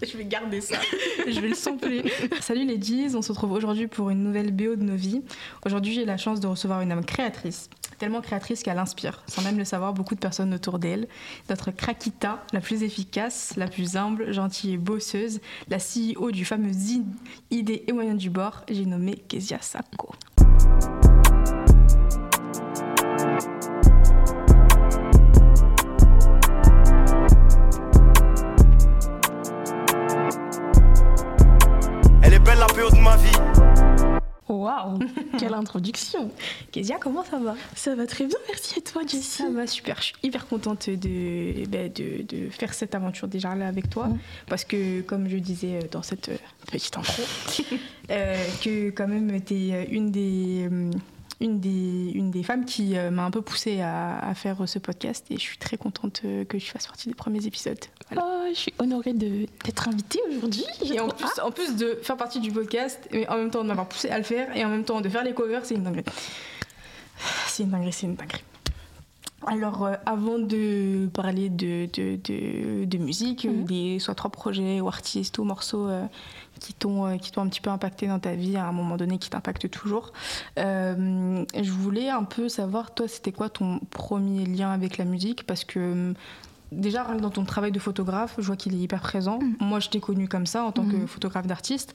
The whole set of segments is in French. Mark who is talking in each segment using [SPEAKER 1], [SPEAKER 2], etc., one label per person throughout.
[SPEAKER 1] Je vais garder ça. je vais le sampler. Salut les G's, on se retrouve aujourd'hui pour une nouvelle BO de nos vies. Aujourd'hui, j'ai la chance de recevoir une âme créatrice. Tellement créatrice qu'elle inspire, sans même le savoir, beaucoup de personnes autour d'elle. Notre Krakita, la plus efficace, la plus humble, gentille et bosseuse, la CEO du fameux Idée et moyens du bord, j'ai nommé Kezia Sako.
[SPEAKER 2] Waouh, quelle introduction.
[SPEAKER 1] Kezia, comment ça va?
[SPEAKER 2] Ça va très bien, merci. Et toi Jessie?
[SPEAKER 1] Ça va super, je suis hyper contente de, ben, de, de, faire cette aventure déjà là avec toi, mm. parce que comme je disais dans cette petite intro, euh, que quand même tu es une des une des, une des femmes qui euh, m'a un peu poussée à, faire ce podcast et je suis très contente euh, que je fasse partie des premiers épisodes.
[SPEAKER 2] Oh, je suis honorée d'être invitée aujourd'hui.
[SPEAKER 1] Et en plus, en plus de faire partie du podcast, mais en même temps de m'avoir poussée à le faire et en même temps de faire les covers, c'est une dinguerie. C'est une dinguerie, c'est une dinguerie. Alors, euh, avant de parler de, de, de, de musique, mhm. des soit trois projets ou artistes ou morceaux qui t'ont euh, qui t'ont un petit peu impacté dans ta vie à un moment donné, qui t'impactent toujours. Euh, je voulais un peu savoir, toi, c'était quoi ton premier lien avec la musique? Parce que déjà dans ton travail de photographe, je vois qu'il est hyper présent. Mm. Moi, je t'ai connu comme ça en tant que mm. photographe d'artiste.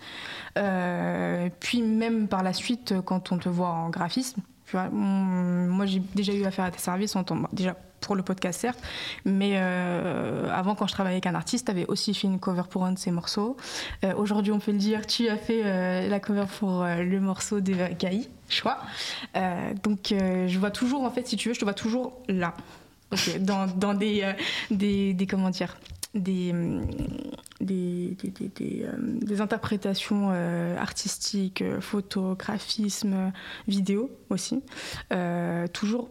[SPEAKER 1] Euh, puis même par la suite, quand on te voit en graphisme, moi j'ai déjà eu affaire à tes services déjà pour le podcast certes, mais euh, avant quand je travaillais avec un artiste, tu avais aussi fait une cover pour un de ses morceaux. Euh, aujourd'hui, on peut le dire, tu as fait euh, la cover pour le morceau de Gaï, choix. donc je vois toujours, en fait, si tu veux, je te vois toujours là, dans, des, des, des, des, des, des, interprétations artistiques, photographisme, vidéo aussi. toujours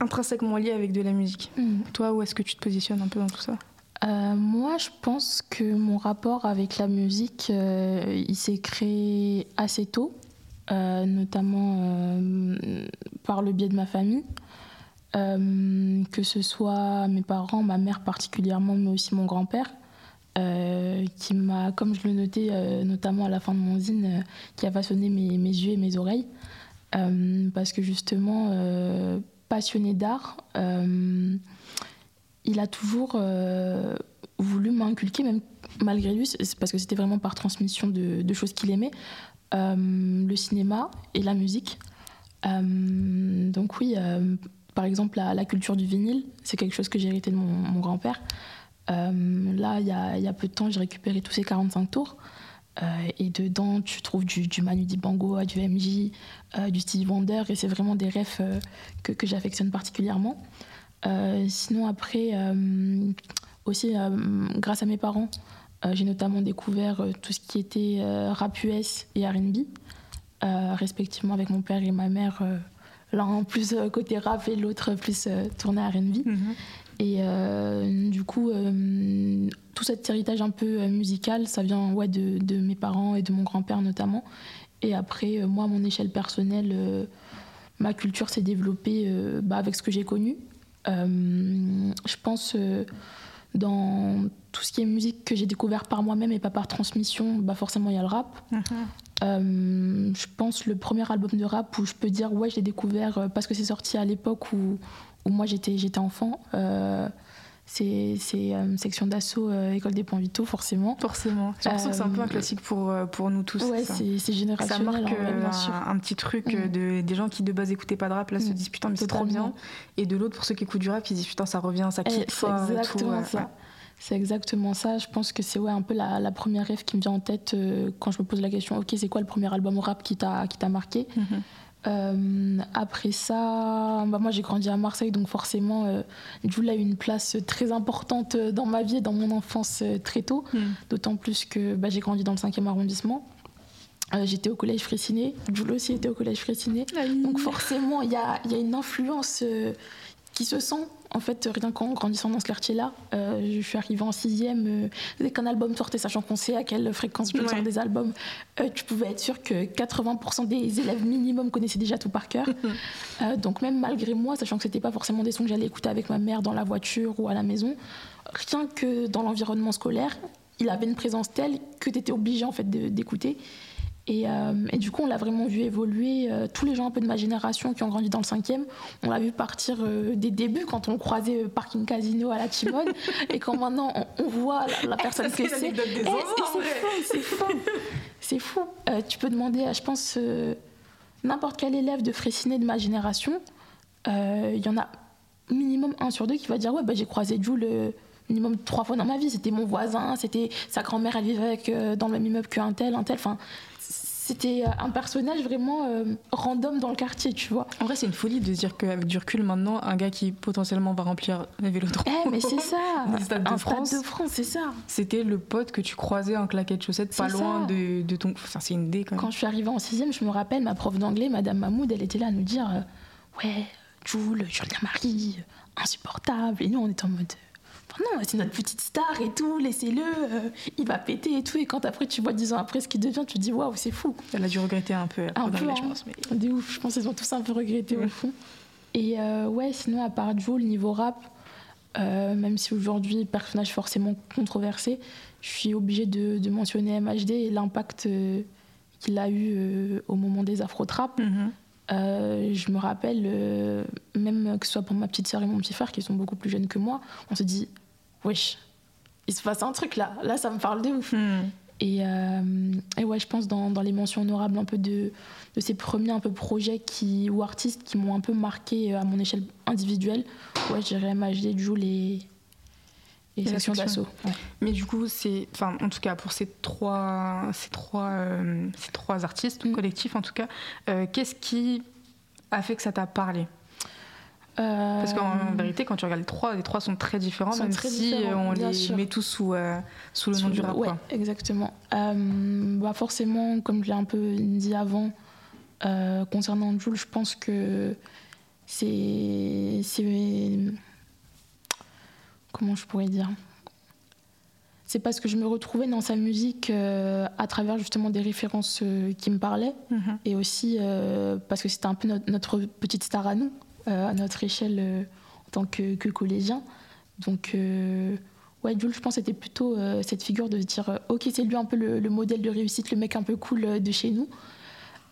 [SPEAKER 1] intrinsèquement lié avec de la musique. Mm. Toi, où est-ce que tu te positionnes un peu dans tout ça?
[SPEAKER 2] Euh, moi, je pense que mon rapport avec la musique, euh, il s'est créé assez tôt, euh, notamment par le biais de ma famille. Que ce soit mes parents, ma mère particulièrement, mais aussi mon grand-père, qui m'a, comme je le notais notamment à la fin de mon zine, qui a façonné mes, yeux et mes oreilles. parce que justement, passionné d'art, euh, il a toujours euh, voulu m'inculquer, même malgré lui, parce que c'était vraiment par transmission de, choses qu'il aimait, euh, le cinéma et la musique. donc oui, par exemple, la, culture du vinyle, c'est quelque chose que j'ai hérité de mon, grand-père. là, il y, a, peu de temps, j'ai récupéré tous ces 45 tours. Euh, et dedans, tu trouves du, Manu Dibango, du MJ, euh, du Stevie Wonder, et c'est vraiment des refs euh, que, que j'affectionne particulièrement. sinon, après, aussi, grâce à mes parents, j'ai notamment découvert tout ce qui était rap US et RB, respectivement avec mon père et ma mère l'un plus côté rap et l'autre plus tourné à R&B. Et euh, du coup, euh, tout cet héritage un peu euh, musical, ça vient ouais, de, de mes parents et de mon grand-père notamment. Et après, moi, à mon échelle personnelle, ma culture s'est développée bah, avec ce que j'ai connu. je pense dans tout ce qui est musique que j'ai découvert par moi-même et pas par transmission, bah forcément il y a le rap. Mm-hmm. je pense le premier album de rap où je peux dire ouais je l'ai découvert parce que c'est sorti à l'époque où, moi j'étais, j'étais enfant. Euh, c'est, euh, section d'assaut euh, école des points vitaux forcément
[SPEAKER 1] forcément j'ai l'impression que c'est un peu un classique pour, pour nous tous
[SPEAKER 2] ouais c'est, générationnel
[SPEAKER 1] ça marque un, petit truc mm. de, des gens qui de base écoutaient pas de rap là se mm. disent putain mais c'est trop bien et de l'autre pour ceux qui écoutent du rap ils disent putain ça revient ça quitte
[SPEAKER 2] c'est exactement ça C'est exactement ça. Je pense que c'est ouais, un peu la, la, première rêve qui me vient en tête quand je me pose la question ok, c'est quoi le premier album rap qui t'a, marqué? Mm-hmm. Euh, après ça, bah moi j'ai grandi à Marseille, donc forcément, euh, Joule a eu une place très importante dans ma vie et dans mon enfance euh, très tôt. Hmm. D'autant plus que bah, j'ai grandi dans le 5e arrondissement. Euh, j'étais au collège Fraissinet, Joule aussi était au collège Fraissinet. Donc forcément, il y a, y a, une influence qui se sent en fait, rien qu'en grandissant dans ce quartier-là, euh, je suis arrivée en sixième. Euh, dès qu'un album sortait, sachant qu'on sait à quelle fréquence je sors des albums, euh, tu pouvais être sûr que 80% des élèves minimum connaissaient déjà tout par cœur. donc même malgré moi, sachant que c'était pas forcément des sons que j'allais écouter avec ma mère dans la voiture ou à la maison, rien que dans l'environnement scolaire, il avait une présence telle que tu étais obligé en fait d'écouter. Et, euh, et, du coup, on l'a vraiment vu évoluer. Euh, tous les gens un peu de ma génération qui ont grandi dans le cinquième, on l'a vu partir euh, des débuts quand on croisait Parking Casino à la Timone. et quand maintenant on, voit la, personne que c'est. Eh, c'est fou, c'est fou. fou. tu peux demander à, je pense, n'importe quel élève de Fraissinet de ma génération, il y en a minimum un sur deux qui va dire Ouais, bah, j'ai croisé Jules minimum trois fois dans ma vie. C'était mon voisin, c'était sa grand-mère, elle vivait avec, dans le même immeuble qu'un tel, un tel. Enfin, c'était euh, un personnage vraiment euh, random dans le quartier, tu vois.
[SPEAKER 1] En vrai, c'est une folie de se dire qu'avec du recul, maintenant, un gars qui potentiellement va remplir les vélodromes.
[SPEAKER 2] Eh, mais c'est ça Un stade de France, de France c'est ça
[SPEAKER 1] C'était le pote que tu croisais en claquette chaussette, pas loin de, de, ton. Enfin, c'est une idée quand même.
[SPEAKER 2] Quand je suis arrivée en 6 je me rappelle, ma prof d'anglais, Madame Mahmoud, elle était là à nous dire euh, Ouais, Jules, Julien Marie, insupportable. Et nous, on était en mode non, c'est notre petite star et tout, laissez-le, euh, il va péter et tout. Et quand après tu vois dix ans après ce qu'il devient, tu te dis waouh, c'est fou.
[SPEAKER 1] Elle a dû regretter un peu.
[SPEAKER 2] Un peu, je hein. pense. Mais... ouf, je pense qu'ils ont tous un peu regretté au fond. Et euh, ouais, sinon, à part Joe, le niveau rap, euh, même si aujourd'hui, personnage forcément controversé, je suis obligée de, mentionner MHD et l'impact qu'il a eu au moment des afro-trap. Mhm. je me rappelle, même que ce soit pour ma petite soeur et mon petit frère qui sont beaucoup plus jeunes que moi, on se dit wesh, il se passe un truc là. Là, ça me parle de ouf. Hmm. Et, euh, et, ouais, je pense dans, dans, les mentions honorables un peu de, de ces premiers un peu projets qui, ou artistes qui m'ont un peu marqué euh, à mon échelle individuelle, ouais, je dirais MHD, Joule et, et, Section d'Assaut.
[SPEAKER 1] Mais du coup, c'est, enfin, en tout cas, pour ces trois, ces trois, euh, ces trois artistes, hmm. collectifs en tout cas, qu'est-ce qui a fait que ça t'a parlé? Parce qu'en euh, vérité, quand tu regardes les trois, les trois sont très différents, même si euh, on les met tous sous, euh, sous le nom du rap.
[SPEAKER 2] Ouais, exactement. bah forcément, comme je l'ai un peu dit avant, concernant Jules, je pense que c'est. Comment je pourrais dire? C'est parce que je me retrouvais dans sa musique à travers justement des références qui me parlaient mm-hmm. et aussi parce que c'était un peu notre, petite star à nous à notre échelle euh, en tant que, collégien. Donc, euh, ouais, Jules, je pense, c'était plutôt cette figure de se dire ok, c'est lui un peu le, modèle de réussite, le mec un peu cool de chez nous.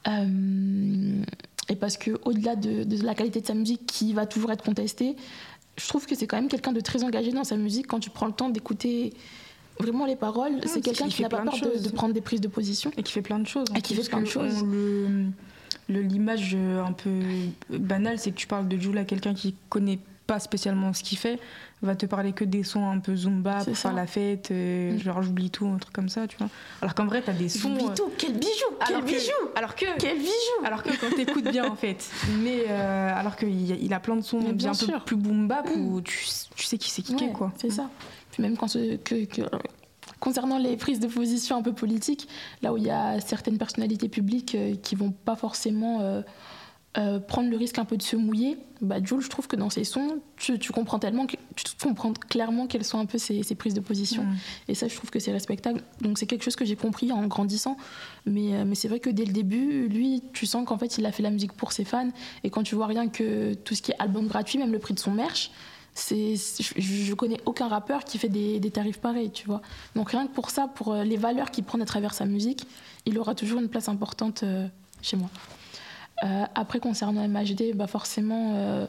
[SPEAKER 2] et parce que au-delà de, la qualité de sa musique qui va toujours être contestée, je trouve que c'est quand même quelqu'un de très engagé dans sa musique quand tu prends le temps d'écouter vraiment les paroles. c'est quelqu'un qui n'a pas peur de, prendre des prises de position.
[SPEAKER 1] Et qui fait plein de choses.
[SPEAKER 2] Et qui fait plein de choses
[SPEAKER 1] l'image euh, un peu banale, c'est que tu parles de Jules à quelqu'un qui connaît pas spécialement ce qu'il fait, va te parler que des sons un peu zumba pour faire la fête, euh, mm. genre j'oublie tout, un truc comme ça, tu vois. Alors qu'en vrai, t'as des sons.
[SPEAKER 2] J'oublie euh, tout, quel bijou, quel bijou
[SPEAKER 1] Alors que.
[SPEAKER 2] Quel bijou
[SPEAKER 1] Alors que quand t'écoutes bien, en fait. Mais alors qu'il il a plein de sons bien, un peu plus boom bap mm. où tu, sais qui c'est qui quoi.
[SPEAKER 2] C'est ça. Puis même quand que, que, Concernant les prises de position un peu politiques, là où il y a certaines personnalités publiques euh, qui vont pas forcément euh, euh, prendre le risque un peu de se mouiller, bah, Jules, je trouve que dans ses sons, tu, comprends tellement, tu comprends clairement quelles sont un peu ses, prises de position. Mm. Et ça, je trouve que c'est respectable. Donc c'est quelque chose que j'ai compris en grandissant. Mais, mais c'est vrai que dès le début, lui, tu sens qu'en fait, il a fait la musique pour ses fans. Et quand tu vois rien que tout ce qui est album gratuit, même le prix de son merch, je, connais aucun rappeur qui fait des, tarifs pareils, tu vois. Donc rien que pour ça, pour euh, les valeurs qu'il prend à travers sa musique, il aura toujours une place importante euh, chez moi. Euh, après, concernant MHD, bah forcément,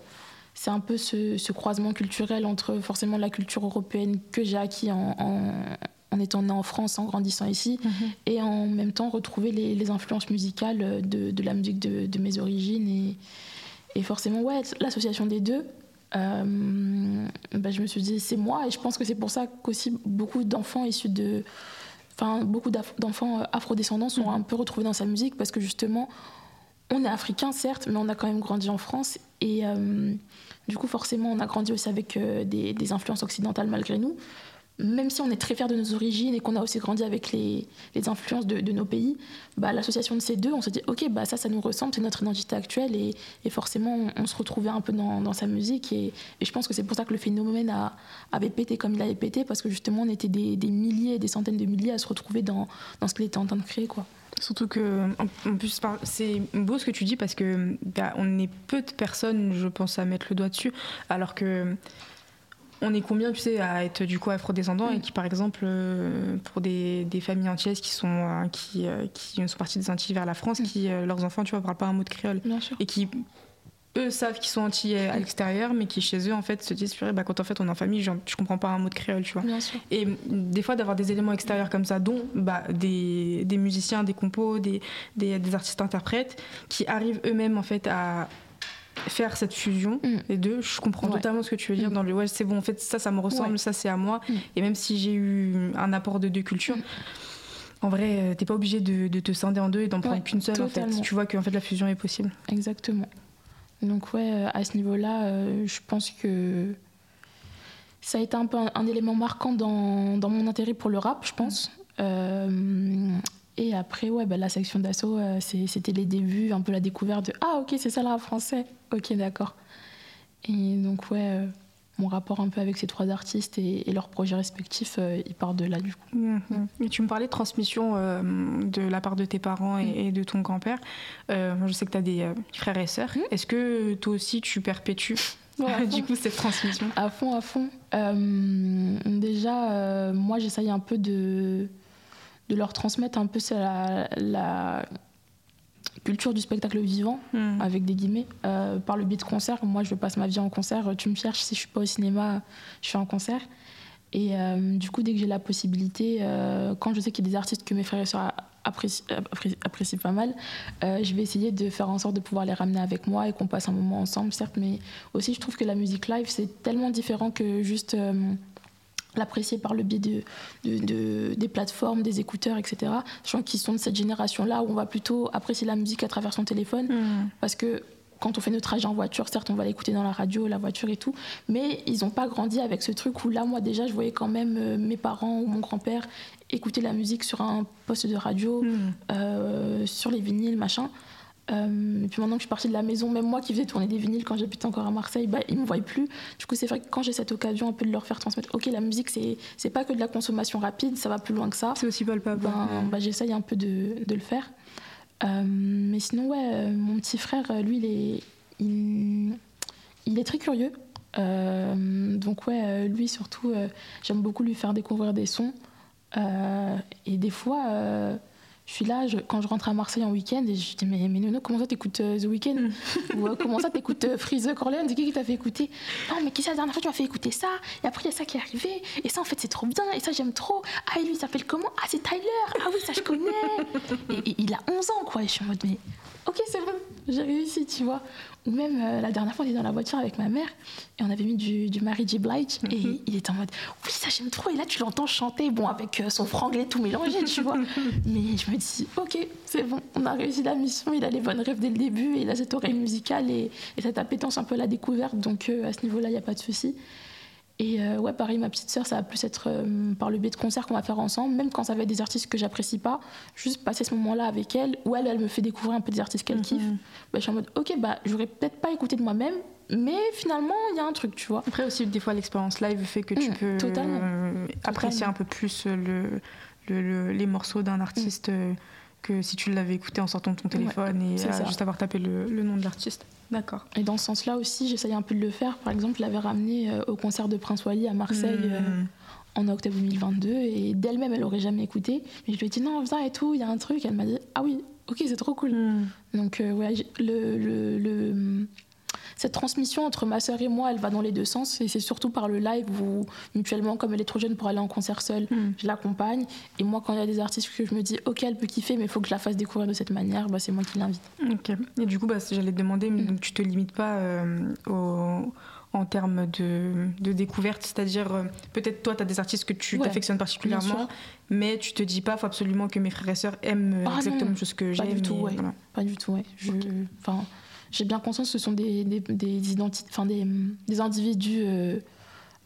[SPEAKER 2] c'est un peu ce, croisement culturel entre forcément la culture européenne que j'ai acquis en, en, étant né en France, en grandissant ici, mhm. et en même temps retrouver les, influences musicales de, la musique de, mes origines. Et, et forcément, ouais, l'association des deux, euh, ben je me suis dit c'est moi et je pense que c'est pour ça qu'aussi beaucoup d'enfants issus de enfin beaucoup d'enfants euh, afrodescendants sont mm. un peu retrouvés dans sa musique parce que justement on est africain certes mais on a quand même grandi en France et euh, du coup forcément on a grandi aussi avec des, des, influences occidentales malgré nous même si on est très fiers de nos origines et qu'on a aussi grandi avec les, influences de, nos pays, bah, l'association de ces deux, on se dit, ok, bah, ça, ça nous ressemble, c'est notre identité actuelle et, forcément, on, se retrouvait un peu dans, sa musique. Et, je pense que c'est pour ça que le phénomène avait pété comme il avait pété, parce que justement, on était des, des milliers, des centaines de milliers à se retrouver dans, dans ce qu'il était en train de créer. Quoi.
[SPEAKER 1] Surtout que, en plus, c'est beau ce que tu dis parce que bah, on est peu de personnes, je pense, à mettre le doigt dessus, alors que on est combien, tu sais, à être du coup afro-descendants et qui, par exemple, euh, pour des, des familles antillaises qui sont, euh, qui, euh, qui sont parties des Antilles vers la France, qui, leurs enfants, tu vois, parlent pas un mot de créole.
[SPEAKER 2] Bien sûr.
[SPEAKER 1] Et qui, eux, savent qu'ils sont antillais à l'extérieur, mais qui, chez eux, en fait, se disent, bah, quand en fait on est en famille, genre, je comprends pas un mot de créole, tu vois.
[SPEAKER 2] Bien sûr.
[SPEAKER 1] Et mm, des fois, d'avoir des éléments extérieurs comme ça, dont bah, des, des musiciens, des compos, des, des, des artistes interprètes, qui arrivent eux-mêmes, en fait, à faire cette fusion
[SPEAKER 2] Mm.
[SPEAKER 1] les deux. Je comprends
[SPEAKER 2] Ouais.
[SPEAKER 1] totalement ce que tu veux dire
[SPEAKER 2] Mm.
[SPEAKER 1] dans le ouais, c'est bon, en fait, ça, ça me ressemble,
[SPEAKER 2] Ouais.
[SPEAKER 1] ça, c'est à moi.
[SPEAKER 2] Mm.
[SPEAKER 1] Et même si j'ai eu un apport de deux cultures,
[SPEAKER 2] Mm.
[SPEAKER 1] en vrai, euh, t'es pas obligé de, de te scinder en deux et d'en prendre qu'une seule, en fait.
[SPEAKER 2] totalement.
[SPEAKER 1] Tu vois qu'en fait, la fusion est possible.
[SPEAKER 2] Exactement. Donc ouais, euh, à ce niveau-là, euh, je pense que ça a été un peu un, un élément marquant dans, dans mon intérêt pour le rap, je pense. Euh, et après, ouais, bah, la section d'assaut, euh, c'était les débuts, un peu la découverte de Ah ok, c'est ça le rap français. Ok, d'accord. Et donc ouais, euh, mon rapport un peu avec ces trois artistes et, et leurs projets respectifs, euh, il part de là du coup.
[SPEAKER 1] Mhm. Et tu me parlais de transmission euh, de la part de tes parents et,
[SPEAKER 2] Mm.
[SPEAKER 1] et de ton grand-père. Je sais que tu as des frères et sœurs.
[SPEAKER 2] Mm.
[SPEAKER 1] Est-ce que toi aussi, tu perpétues du coup cette transmission?
[SPEAKER 2] À fond, à fond. Déjà, moi, j'essaye un peu de, de leur transmettre un peu la, la culture du spectacle vivant,
[SPEAKER 1] Mm.
[SPEAKER 2] avec des guillemets, euh, par le biais de concerts. Moi, je passe ma vie en concert. Tu me cherches, si je suis pas au cinéma, je suis en concert. Et euh, du coup, dès que j'ai la possibilité, euh, quand je sais qu'il y a des artistes que mes frères et sœurs apprécient, appré- apprécient pas mal, euh, je vais essayer de faire en sorte de pouvoir les ramener avec moi et qu'on passe un moment ensemble, certes, mais aussi je trouve que la musique live, c'est tellement différent que juste euh, l'apprécier par le biais de, de- de- des plateformes, des écouteurs, etc. Sachant qu'ils sont de cette génération-là où on va plutôt apprécier la musique à travers son téléphone,
[SPEAKER 1] Mm.
[SPEAKER 2] parce que quand on fait notre trajet en voiture, certes, on va l'écouter dans la radio, la voiture et tout, mais ils n'ont pas grandi avec ce truc où là, moi déjà, je voyais quand même euh, mes parents ou mon grand-père écouter la musique sur un poste de radio,
[SPEAKER 1] Mm.
[SPEAKER 2] euh, sur les vinyles, machin. Euh, et puis maintenant que je suis partie de la maison, même moi qui faisais tourner des vinyles quand j'habitais encore à Marseille, bah, ils ne me voient plus. Du coup, c'est vrai que quand j'ai cette occasion un peu de leur faire transmettre, ok, la musique, c'est c'est pas que de la consommation rapide, ça va plus loin que ça
[SPEAKER 1] C'est aussi palpable.
[SPEAKER 2] ben, bah, j'essaye un peu de, de le faire. Euh, mais sinon, ouais, euh, mon petit frère, lui, il est, il, il est très curieux. Euh, donc, ouais, lui, surtout, j'aime beaucoup lui faire découvrir des sons. Et des fois, je suis là, je- quand je rentre à Marseille en week-end, et je dis Mais, mais Nono, comment ça t'écoutes euh, The Weeknd Ou euh, comment ça t'écoutes euh, Freeze Corleone C'est qui qui t'a fait écouter Non, mais qui c'est la dernière fois tu m'as fait écouter ça Et après, il y a ça qui est arrivé. Et ça, en fait, c'est trop bien. Et ça, j'aime trop. Ah, et lui, il s'appelle comment Ah, c'est Tyler. Ah oui, ça, je connais. et, et il a 11 ans, quoi. Et je suis en mode Mais ok, c'est bon, j'ai réussi, tu vois. Ou même euh, la dernière fois, on était dans la voiture avec ma mère et on avait mis du, du Mary J. Blige
[SPEAKER 1] Mhm.
[SPEAKER 2] et il était en mode Oui, ça, j'aime trop. Et là, tu l'entends chanter, bon, avec euh, son franglais tout mélangé, tu vois. Mais je me dis Ok, c'est bon, on a réussi la mission. Il a les bonnes rêves dès le début et il a cette oreille musicale et, et cette appétence un peu à la découverte. Donc, euh, à ce niveau-là, il n'y a pas de souci. Et euh, ouais, pareil, ma petite sœur, ça va plus être euh, par le biais de concerts qu'on va faire ensemble, même quand ça va être des artistes que j'apprécie pas, juste passer ce moment-là avec elle, où elle, elle me fait découvrir un peu des artistes qu'elle kiffe.
[SPEAKER 1] Mhm.
[SPEAKER 2] Bah, je suis en mode, ok, bah, j'aurais peut-être pas écouté de moi-même, mais finalement, il y a un truc, tu vois.
[SPEAKER 1] Après aussi, des fois, l'expérience live fait que tu
[SPEAKER 2] Mm,
[SPEAKER 1] peux
[SPEAKER 2] totalement.
[SPEAKER 1] euh, apprécier
[SPEAKER 2] Totalement.
[SPEAKER 1] un peu plus le, le- le- les morceaux d'un artiste euh, que si tu l'avais écouté en sortant de ton téléphone et
[SPEAKER 2] ça.
[SPEAKER 1] juste avoir tapé le, le nom de l'artiste. D'accord.
[SPEAKER 2] Et dans ce sens-là aussi, j'essaye un peu de le faire. Par exemple, je l'avais ramené euh, au concert de Prince Wally à Marseille euh,
[SPEAKER 1] Mm.
[SPEAKER 2] en octobre 2022, et d'elle-même, elle aurait jamais écouté. Mais je lui ai dit, non, viens et tout, il y a un truc. Elle m'a dit, ah oui, ok, c'est trop cool.
[SPEAKER 1] Mm.
[SPEAKER 2] Donc, euh, ouais, le, le- le- cette transmission entre ma sœur et moi, elle va dans les deux sens. Et c'est surtout par le live où, mutuellement, comme elle est trop jeune pour aller en concert seule,
[SPEAKER 1] Mm.
[SPEAKER 2] je l'accompagne. Et moi, quand il y a des artistes que je me dis, ok, elle peut kiffer, mais il faut que je la fasse découvrir de cette manière, bah, c'est moi qui l'invite.
[SPEAKER 1] Ok. Et du coup, bah, j'allais te demander, mais
[SPEAKER 2] Mm.
[SPEAKER 1] donc, tu te limites pas euh, au- en termes de, de découverte, c'est-à-dire euh, peut-être toi, tu as des artistes que tu
[SPEAKER 2] Ouais,
[SPEAKER 1] t'affectionnes particulièrement, mais tu te dis pas, faut absolument que mes frères et sœurs aiment euh,
[SPEAKER 2] Ah
[SPEAKER 1] exactement la chose que
[SPEAKER 2] pas
[SPEAKER 1] j'aime.
[SPEAKER 2] du ouais.
[SPEAKER 1] voilà.
[SPEAKER 2] Pas du tout, ouais. Je, enfin, j'ai bien conscience que ce sont des, des, des identités, enfin des, des individus euh,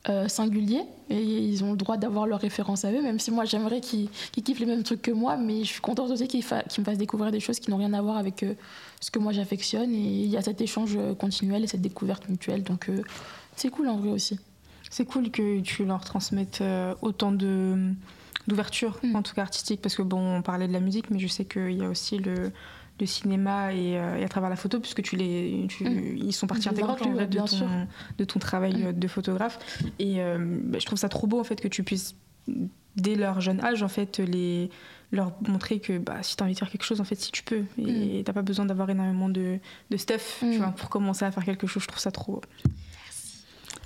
[SPEAKER 2] euh, singuliers et ils ont le droit d'avoir leurs références à eux, même si moi j'aimerais qu'ils kiffent les mêmes trucs que moi, mais je suis contente aussi qu'ils fa- me fassent découvrir des choses qui n'ont rien à voir avec euh, ce que moi j'affectionne et il y a cet échange continuel et cette découverte mutuelle, donc c'est cool en vrai aussi.
[SPEAKER 1] C'est cool que tu leur transmettes autant de d'ouverture,
[SPEAKER 2] Mm.
[SPEAKER 1] en tout cas artistique, parce que bon, on parlait de la musique, mais je sais qu'il y a aussi le, le cinéma et, à travers la photo, puisque tu les, mm. ils sont partie intégrante de, ton, de ton travail mm. de photographe. Et bah, je trouve ça trop beau en fait que tu puisses dès leur jeune âge en fait les leur montrer que bah, si tu as envie de faire quelque chose en fait si tu peux et mm. t'as pas besoin d'avoir énormément de, de stuff tu vois, pour commencer à faire quelque chose je trouve ça trop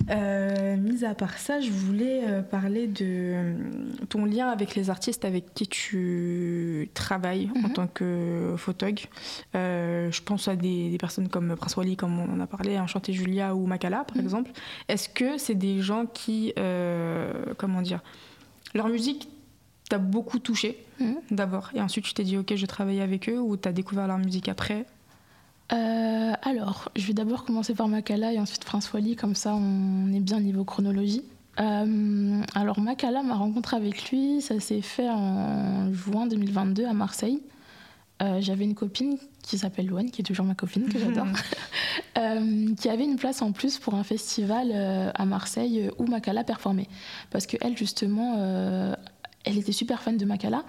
[SPEAKER 1] euh, mis à part ça, je voulais euh, parler de euh, ton lien avec les artistes avec qui tu travailles en mhm. tant que photog. je pense à des, personnes comme Prince Wally, comme on en a parlé, Enchanté Julia ou Makala, par mhm. exemple. Est-ce que c'est des gens qui, comment dire, leur musique t'a beaucoup touché mhm. d'abord et ensuite tu t'es dit ok je travaille avec eux ou t'as découvert leur musique après?
[SPEAKER 2] Euh, alors, je vais d'abord commencer par Makala et ensuite Prince Wally, comme ça on est bien niveau chronologie. Euh, alors Makala, ma rencontre avec lui, ça s'est fait en juin 2022 à Marseille. Euh, j'avais une copine qui s'appelle Louane, qui est toujours ma copine, que j'adore, qui avait une place en plus pour un festival à Marseille où Makala performait. Parce qu'elle, justement, elle était super fan de Makala.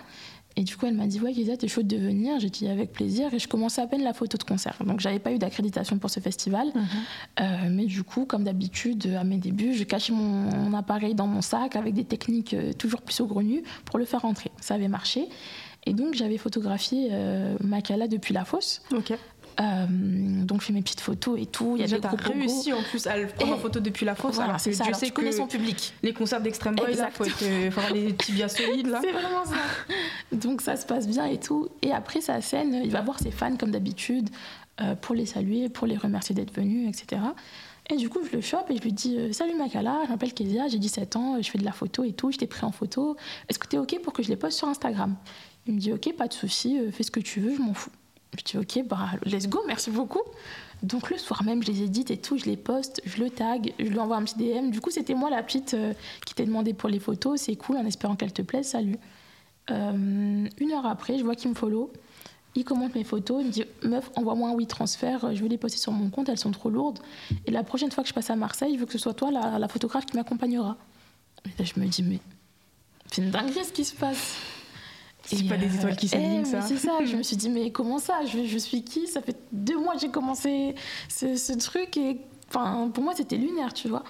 [SPEAKER 2] Et du coup, elle m'a dit Ouais, Giza, t'es chaude de venir J'ai dit Avec plaisir. Et je commençais à peine la photo de concert. Donc, j'avais pas eu d'accréditation pour ce festival. Mhm. Euh, mais du coup, comme d'habitude, à mes débuts, je cachais mon, appareil dans mon sac avec des techniques euh, toujours plus saugrenues pour le faire rentrer. Ça avait marché. Et donc, j'avais photographié euh, Makala depuis la fosse.
[SPEAKER 1] Ok.
[SPEAKER 2] Euh, donc je fais mes petites photos et tout.
[SPEAKER 1] Il y a des réussi en plus à le prendre en photo depuis la fosse.
[SPEAKER 2] Voilà, c'est ça.
[SPEAKER 1] Je sais
[SPEAKER 2] connais son public.
[SPEAKER 1] Les concerts d'extrême boy, il faut, faut, avoir les tibias solides là.
[SPEAKER 2] C'est vraiment ça. donc ça se passe bien et tout. Et après sa scène, il va voir ses fans comme d'habitude euh, pour les saluer, pour les remercier d'être venus, etc. Et du coup, je le chope et je lui dis euh, Salut Makala, je m'appelle Kezia, j'ai 17 ans, je fais de la photo et tout, je t'ai pris en photo. Est-ce que tu es OK pour que je les poste sur Instagram? Il me dit Ok, pas de souci, fais ce que tu veux, je m'en fous. Je dis ok, bah let's go, merci beaucoup. Donc le soir même, je les édite et tout, je les poste, je le tag, je lui envoie un petit DM. Du coup, c'était moi la petite euh, qui t'ai demandé pour les photos, c'est cool, en espérant qu'elle te plaise, salut. Euh, une heure après, je vois qu'il me follow. Il commente mes photos, il me dit Meuf, envoie-moi un oui transfert, je vais les poster sur mon compte, elles sont trop lourdes. Et la prochaine fois que je passe à Marseille, je veux que ce soit toi la, la photographe qui m'accompagnera. Je me dis Mais c'est une dinguerie ce qui se passe.
[SPEAKER 1] C'est pas des étoiles qui s'alignent,
[SPEAKER 2] eh, ça. C'est ça. Je me suis dit, mais comment ça? Je, je, suis qui? Ça fait deux mois que j'ai commencé ce, truc et enfin, pour moi, c'était lunaire, tu vois.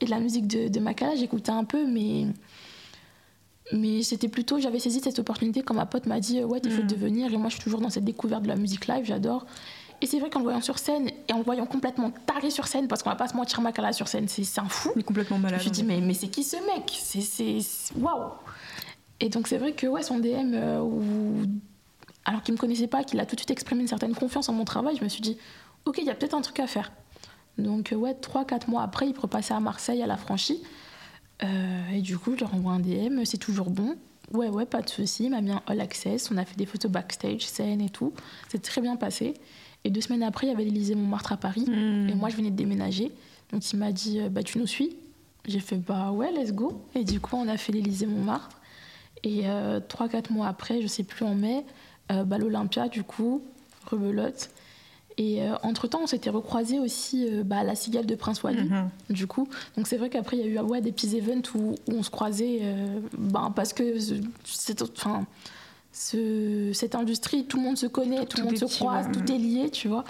[SPEAKER 2] Et la musique de, de Makala, j'écoutais un peu, mais. Mais c'était plutôt, j'avais saisi cette opportunité quand ma pote m'a dit Ouais, t'es mm. de venir. Et moi, je suis toujours dans cette découverte de la musique live, j'adore. Et c'est vrai qu'en le voyant sur scène et en le voyant complètement taré sur scène, parce qu'on va pas se mentir, Makala sur scène, c'est un fou.
[SPEAKER 1] Il est complètement malade.
[SPEAKER 2] Je me suis dit, mais, mais c'est qui ce mec? C'est. Waouh et donc c'est vrai que ouais, son DM, euh, alors qu'il ne me connaissait pas, qu'il a tout de suite exprimé une certaine confiance en mon travail, je me suis dit, ok, il y a peut-être un truc à faire. Donc euh, ouais, 3-4 mois après, il peut passer à Marseille à la franchie. Euh, et du coup, je leur envoie un DM, c'est toujours bon. Ouais, ouais, pas de souci. Il m'a mis un all access. On a fait des photos backstage, scène et tout. C'est très bien passé. Et deux semaines après, il y avait l'Élysée Montmartre à Paris. Hmm. Et moi, je venais de déménager. Donc, il m'a dit Bah, tu nous suis J'ai fait Bah, ouais, let's go. Et du coup, on a fait l'Élysée Montmartre. Et euh, trois, 3-4 mois après, je sais plus en mai, euh, bah, l'Olympia, du coup, rebelote. Et euh, entre-temps, on s'était recroisé aussi bah, à la cigale de Prince Wally, mhm. du coup. Donc c'est vrai qu'après, il y a eu ouais, des petits events où, on se croisait, bah, parce que cette, enfin, ce, cette industrie, tout le monde se connaît, tout, le monde se croise, tout est lié, tu vois.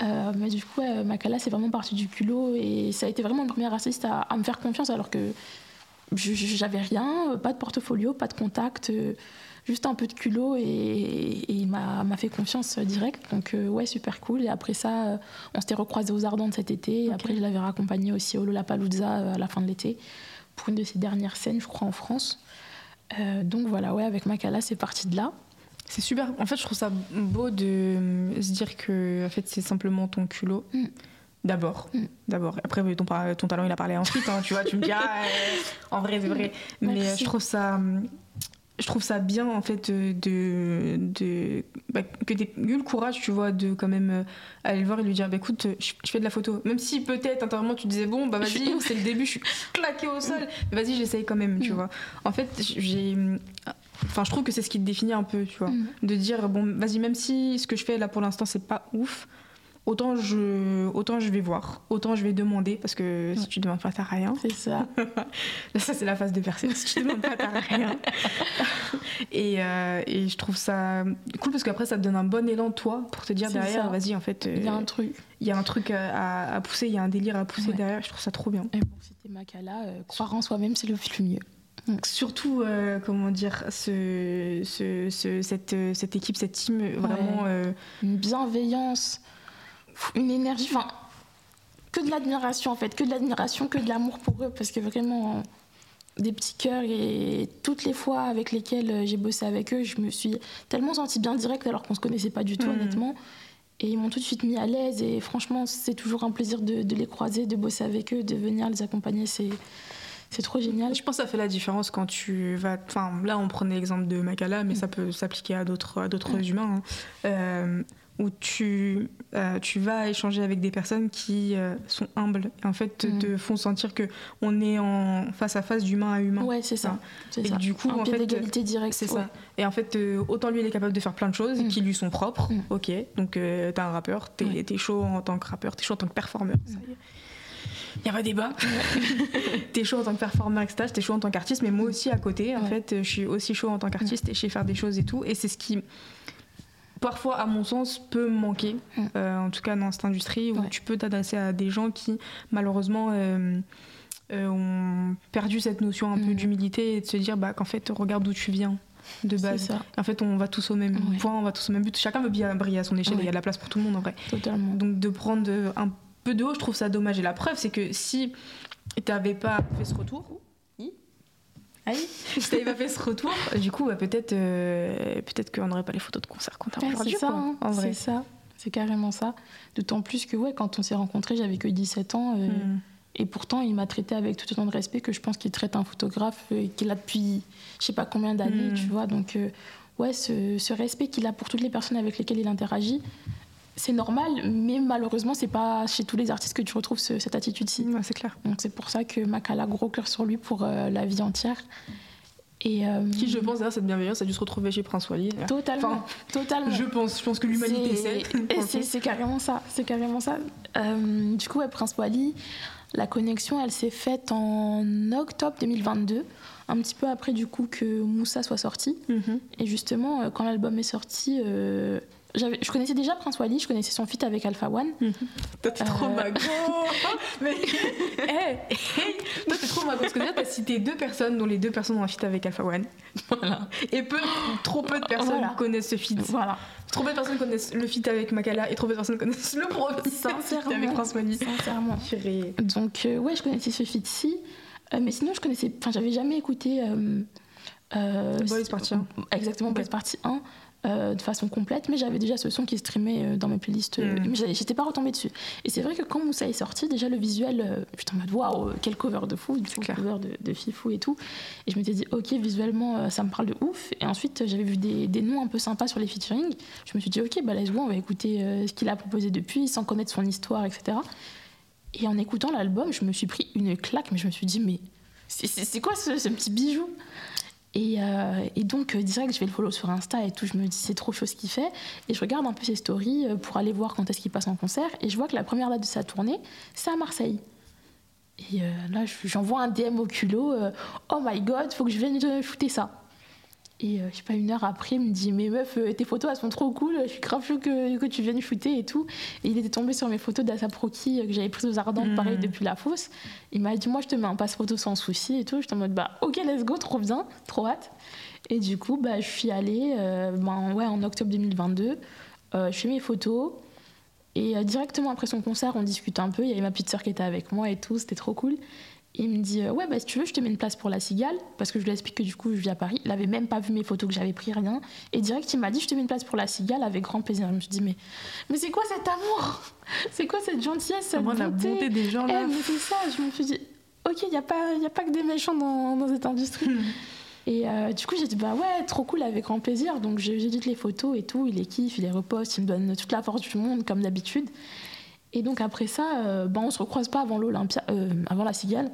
[SPEAKER 2] mais du coup, Makala, c'est vraiment parti du culot et ça a été vraiment le premier artiste à, à me faire confiance alors que j'avais rien, pas de portfolio, pas de contact, euh, juste un peu de culot et, il m'a fait confiance direct. Donc euh, ouais, super cool. Et après ça, euh, on s'était recroisés aux Ardentes cet été. Et après, je l'avais raccompagné aussi au Lollapalooza à la fin de l'été pour une de ses dernières scènes, je crois, en France. donc voilà, ouais, avec Makala, c'est parti de là.
[SPEAKER 1] C'est super. En fait, je trouve ça beau de se dire que en fait, c'est simplement ton culot. Mm. D'abord, mm. d'abord. Après, ton, ton, talent, il a parlé ensuite, hein, tu vois. Tu me dis, ah, en vrai, c'est vrai. Mais je trouve ça, je trouve ça bien, en fait, de, de bah, que tu eu le courage, tu vois, de quand même euh, aller le voir et lui dire, bah, écoute, je, fais de la photo. Même si peut-être intérieurement tu disais, bon, bah vas-y, c'est le début, je suis claqué au sol, mais vas-y, j'essaye quand même, tu mm. vois. En fait, j'ai. Enfin, je trouve que c'est ce qui te définit un peu, tu vois. Mm. De dire, bon, vas-y, même si ce que je fais là pour l'instant, c'est pas ouf autant je, autant je vais voir, autant je vais demander, parce que si tu demandes pas, t'as rien.
[SPEAKER 2] C'est ça.
[SPEAKER 1] ça, c'est la phase de personne. Si tu demandes pas, t'as rien. et, euh, et, je trouve ça cool parce qu'après, ça te donne un bon élan, toi, pour te dire derrière, vas-y, en fait.
[SPEAKER 2] Il y a un truc.
[SPEAKER 1] Il y a un truc à, à, pousser, il y a un délire à pousser derrière. Je trouve ça trop bien.
[SPEAKER 2] Et pour citer Makala, croire en soi-même, c'est le mieux.
[SPEAKER 1] Surtout, euh, comment dire, ce, ce, cette, cette, équipe, cette team, vraiment. Euh,
[SPEAKER 2] une bienveillance, une énergie, enfin, que de l'admiration en fait, que de l'admiration, que de l'amour pour eux, parce que vraiment, des petits cœurs et toutes les fois avec lesquelles euh, j'ai bossé avec eux, je me suis tellement sentie bien direct alors qu'on se connaissait pas du tout, mm. honnêtement. Et ils m'ont tout de suite mis à l'aise et franchement, c'est toujours un plaisir de, de, les croiser, de bosser avec eux, de venir les accompagner. C'est c'est trop génial.
[SPEAKER 1] Je pense que ça fait la différence quand tu vas. Enfin, là, on prenait l'exemple de Makala, mais mm. ça peut s'appliquer à d'autres, à d'autres humains. Hein. Euh, où tu, euh, tu vas échanger avec des personnes qui euh, sont humbles et en fait te, mm. font sentir que on est en face à face d'humain à humain.
[SPEAKER 2] Ouais, c'est ça.
[SPEAKER 1] Et du coup, en fait,
[SPEAKER 2] d'égalité directe.
[SPEAKER 1] C'est ça. Et en fait, autant lui, il est capable de faire plein de choses qui lui sont propres. Ok, donc t'es un rappeur, t'es, es chaud en tant que rappeur, t'es chaud en tant que performeur. Ça y est il n'y a pas débat. t'es chaud en tant que performeur, etc. T'es chaud en tant qu'artiste, mais moi aussi à côté, en fait, je suis aussi chaud en tant qu'artiste et je sais faire des choses et tout. Et c'est ce qui, parfois, à mon sens, peut manquer, euh, en tout cas dans cette industrie, où tu peux t'adresser à des gens qui, malheureusement, euh, euh, ont perdu cette notion un peu d'humilité et de se dire bah, qu'en fait, regarde d'où tu viens de base. En fait, on va tous au même point, on va tous au même but. Chacun veut bien briller à son échelle il y a de la place pour tout le monde en vrai.
[SPEAKER 2] Totalement.
[SPEAKER 1] Donc de prendre un peu de haut, je trouve ça dommage. Et la preuve, c'est que si tu n'avais pas fait ce retour, si tu n'avais pas fait ce retour, du coup, bah, peut-être euh, peut-être qu'on n'aurait pas les photos de concert qu'on a
[SPEAKER 2] aujourd'hui. C'est ça, hein. c'est ça. C'est carrément ça. D'autant plus que ouais, quand on s'est rencontrés, j'avais que 17 ans. Euh, hmm. Et pourtant, il m'a traité avec tout autant de respect que je pense qu'il traite un photographe euh, qu'il a depuis je sais pas combien d'années, hmm. tu vois. Donc, ouais, ce, ce respect qu'il a pour toutes les personnes avec lesquelles il interagit, c'est normal, mais malheureusement, c'est pas chez tous les artistes que tu retrouves cette attitude-ci.
[SPEAKER 1] c'est clair.
[SPEAKER 2] Donc c'est pour ça que Makala gros cœur sur lui pour euh, la vie entière.
[SPEAKER 1] Et euh, Qui, je pense, d'ailleurs, cette bienveillance a dû se retrouver chez Prince Wally.
[SPEAKER 2] Totalement. totalement.
[SPEAKER 1] Je pense, je pense que l'humanité
[SPEAKER 2] sait. C'est carrément ça. C'est carrément ça. Euh, du coup, Prince Wally, la connexion, elle s'est faite en octobre 2022, un petit peu après du coup que Moussa soit sorti. Mhm. Et justement, quand l'album est sorti je connaissais déjà Prince Wally, je connaissais son feat avec Alpha One.
[SPEAKER 1] Mhm. Toi, t'es trop euh, mago Mais, hey, hey, toi, t'es trop mago. Parce que déjà, t'as cité deux personnes dont les deux personnes ont un feat avec Alpha One. Voilà. Et peu, trop peu de personnes connaissent ce feat.
[SPEAKER 2] Voilà.
[SPEAKER 1] Trop peu de personnes connaissent le feat avec Makala et trop peu de personnes connaissent le premier Sincèrement. avec Prince Wally.
[SPEAKER 2] Sincèrement. Donc, euh, ouais, je connaissais ce feat-ci. Euh, mais sinon, je connaissais. Enfin, j'avais jamais écouté.
[SPEAKER 1] Boys Party 1.
[SPEAKER 2] Exactement, Boys Party 1. Euh, de façon complète, mais j'avais déjà ce son qui streamait euh, dans mes playlists, euh, mm. mais j'étais pas retombée dessus. Et c'est vrai que quand Moussa est sorti, déjà le visuel, j'étais en mode waouh, quel cover de fou, du cover de, de, Fifou et tout. Et je m'étais dit, ok, visuellement, ça me parle de ouf. Et ensuite, j'avais vu des, des, noms un peu sympas sur les featuring. Je me suis dit, ok, bah let's go, on va écouter ce qu'il a proposé depuis, sans connaître son histoire, etc. Et en écoutant l'album, je me suis pris une claque, mais je me suis dit, mais c'est quoi ce, ce, petit bijou? Euh, et, donc, euh, direct, je vais le follow sur Insta et tout. Je me dis, c'est trop chaud ce qu'il fait. Et je regarde un peu ses stories euh, pour aller voir quand est-ce qu'il passe en concert. Et je vois que la première date de sa tournée, c'est à Marseille. Et là, j'envoie un DM au culot. oh my god, faut que je vienne shooter ça. Et je sais pas, une heure après, il me dit Mais meuf, tes photos elles sont trop cool, je suis grave chaud que, que tu viennes shooter et tout. Et il était tombé sur mes photos d'Asaproki que j'avais prises aux Ardentes, pareil, mmh. depuis la fosse. Il m'a dit Moi, je te mets un passe photo sans souci et tout. J'étais en mode Bah, ok, let's go, trop bien, trop hâte. Et du coup, bah, je suis allée euh, ben, ouais, en octobre 2022. Euh, je fais mes photos. Et euh, directement après son concert, on discute un peu. Il y avait ma petite sœur qui était avec moi et tout, c'était trop cool il me dit Ouais, bah, si tu veux, je te mets une place pour la cigale. Parce que je lui explique que du coup, je vis à Paris. Il avait même pas vu mes photos que j'avais pris, rien. Et direct, il m'a dit Je te mets une place pour la cigale avec grand plaisir. Je me suis dit Mais, mais c'est quoi cet amour? C'est quoi cette gentillesse, cette bonté
[SPEAKER 1] la bonté? des gens là?
[SPEAKER 2] Eh, mais c'est ça. Je me suis dit Ok, il n'y a, pas, y a pas que des méchants dans, dans cette industrie. Et euh, du coup, j'ai dit, bah ouais, trop cool, avec grand plaisir. Donc, j'édite les photos et tout. Il les kiffe, il les reposte, il me donne toute la force du monde, comme d'habitude. Et donc, après ça, euh, bah, on se recroise pas avant l'Olympia, euh, avant la Cigale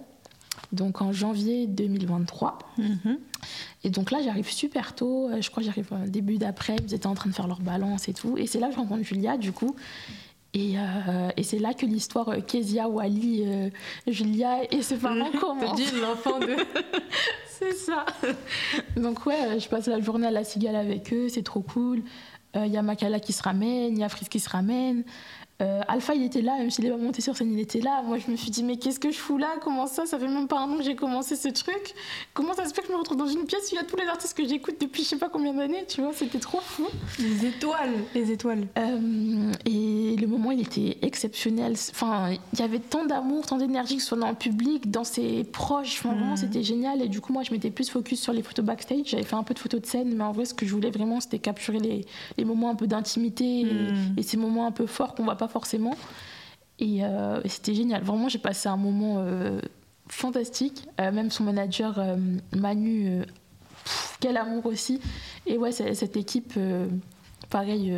[SPEAKER 2] donc en janvier 2023. Mhm. Et donc là, j'arrive super tôt. Euh, je crois que j'arrive début d'après. Ils étaient en train de faire leur balance et tout. Et c'est là que je rencontre Julia, du coup. Et, euh, et c'est là que l'histoire euh, Kezia, Wally, euh, Julia et ses parents commence.
[SPEAKER 1] dit l'enfant de.
[SPEAKER 2] c'est ça. Donc ouais, je passe la journée à la cigale avec eux, c'est trop cool. Il y a Makala qui se ramène, il y a Fritz qui se ramène. Euh, Alpha, il était là, même s'il n'est pas monté sur scène, il était là. Moi, je me suis dit, mais qu'est-ce que je fous là? Comment ça? Ça fait même pas un an que j'ai commencé ce truc. Comment ça se fait que je me retrouve dans une pièce? Où il y a tous les artistes que j'écoute depuis je sais pas combien d'années, tu vois C'était trop fou.
[SPEAKER 1] Les étoiles, les étoiles.
[SPEAKER 2] Euh, et le moment, il était exceptionnel. Enfin, il y avait tant d'amour, tant d'énergie, que ce soit dans le public, dans ses proches. Enfin, Vraiment, mhm. c'était génial. Et du coup, moi, je m'étais plus focus sur les photos backstage. J'avais fait un peu de photos de scène, mais en vrai, ce que je voulais vraiment, c'était capturer les, les, moments un peu d'intimité et, mhm. et, ces moments un peu forts qu'on voit pas forcément. Euh, et, c'était génial. Vraiment, j'ai passé un moment euh, fantastique. Euh, même son manager, Manu, quel amour aussi. Et ouais, cette équipe, pareil,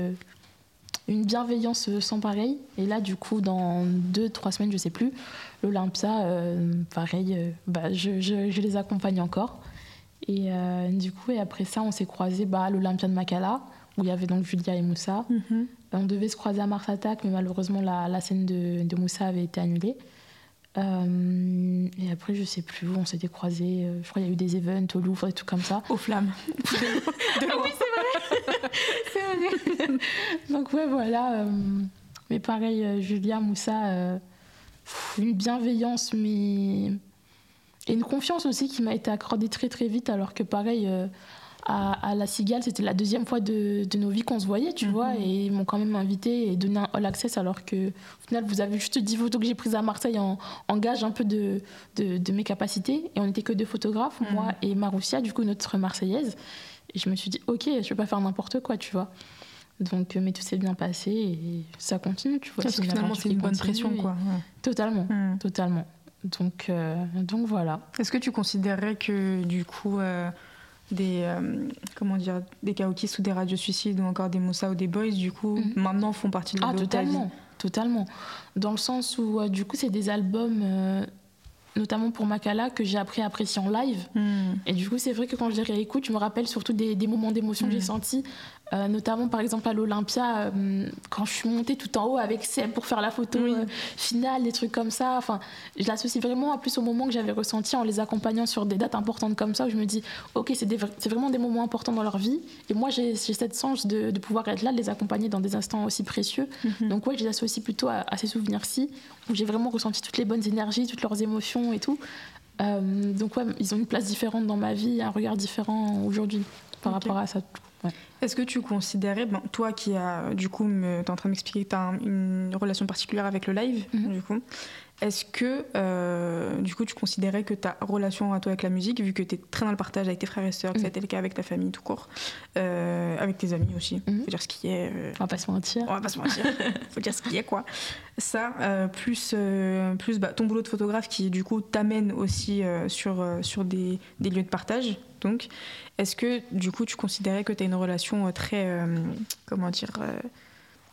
[SPEAKER 2] une bienveillance sans pareil. Et là, du coup, dans deux, trois semaines, je sais plus, l'Olympia, pareil, bah, je, je, les accompagne encore. Et du coup, et après ça, on s'est croisés bah, à l'Olympia de Makala, où il y avait donc Julia et Moussa. Mm-hmm. On devait se croiser à Mars Attack, mais malheureusement, la, scène de, Moussa avait été annulée. Euh, et après, je sais plus où on s'était croisés. Euh, je crois qu'il y a eu des events au Louvre et tout comme ça.
[SPEAKER 1] Aux flammes.
[SPEAKER 2] ah oui, c'est vrai. c'est vrai. Donc, ouais, voilà. Euh, mais pareil, Julia, Moussa, une bienveillance, mais. Et une confiance aussi qui m'a été accordée très très vite, alors que pareil, à, La Cigale, c'était la deuxième fois de, nos vies qu'on se voyait, tu vois, mhm. et ils m'ont quand même invité et donné un all access alors que, au final, vous avez juste 10 photos que j'ai prises à Marseille en, gage un peu de, de, mes capacités. Et on n'était que deux photographes, mhm. moi et Maroussia, du coup, notre marseillaise. Et je me suis dit, ok, je vais pas faire n'importe quoi, tu vois. Donc, mais tout s'est bien passé et ça continue, tu vois.
[SPEAKER 1] Parce que finalement, c'est une bonne pression, quoi.
[SPEAKER 2] Totalement, mhm. totalement. Donc, euh, donc voilà.
[SPEAKER 1] Est-ce que tu considérais que, du coup, euh, des euh, comment dire des Kaokis ou des radios suicides ou encore des Moussa ou des Boys du coup mhm. maintenant font partie de
[SPEAKER 2] ah totalement totalement dans le sens où euh, du coup c'est des albums euh, notamment pour Makala, que j'ai appris à apprécier en live. Hmm. Et du coup, c'est vrai que quand je les réécoute, je me rappelle surtout des, moments d'émotion que j'ai hmm. sentis, euh, notamment par exemple à l'Olympia, euh, quand je suis montée tout en haut avec Seb pour faire la photo euh, finale, des trucs comme ça. Enfin, je l'associe vraiment à plus au moment que j'avais ressenti en les accompagnant sur des dates importantes comme ça, où je me dis, ok, c'est vraiment des moments importants dans leur vie. Et moi, j'ai cette chance de, de, pouvoir être là, de les accompagner dans des instants aussi précieux. Mhm. Donc, ouais, je les associe plutôt à, à ces souvenirs-ci, où j'ai vraiment ressenti toutes les bonnes énergies, toutes leurs émotions et tout. Donc ouais, ils ont une place différente dans ma vie, un regard différent aujourd'hui par rapport à ça.
[SPEAKER 1] Est-ce que tu considérais, ben, toi qui as, du coup, tu es en train de m'expliquer que tu as une relation particulière avec le live, mhm. du coup, est-ce que, euh, du coup, tu considérais que ta relation à toi avec la musique, vu que tu es très dans le partage avec tes frères et sœurs, que c'était mhm. le cas avec ta famille tout court, euh, avec tes amis aussi, mm faut dire ce qui est.
[SPEAKER 2] Euh, on va pas se mentir.
[SPEAKER 1] On va pas se mentir. faut dire ce qui est, quoi. Ça, plus, plus bah, ton boulot de photographe qui, du coup, t'amène aussi sur, sur des, des, lieux de partage. Donc, est-ce que, du coup, tu considérais que tu as une relation très. comment dire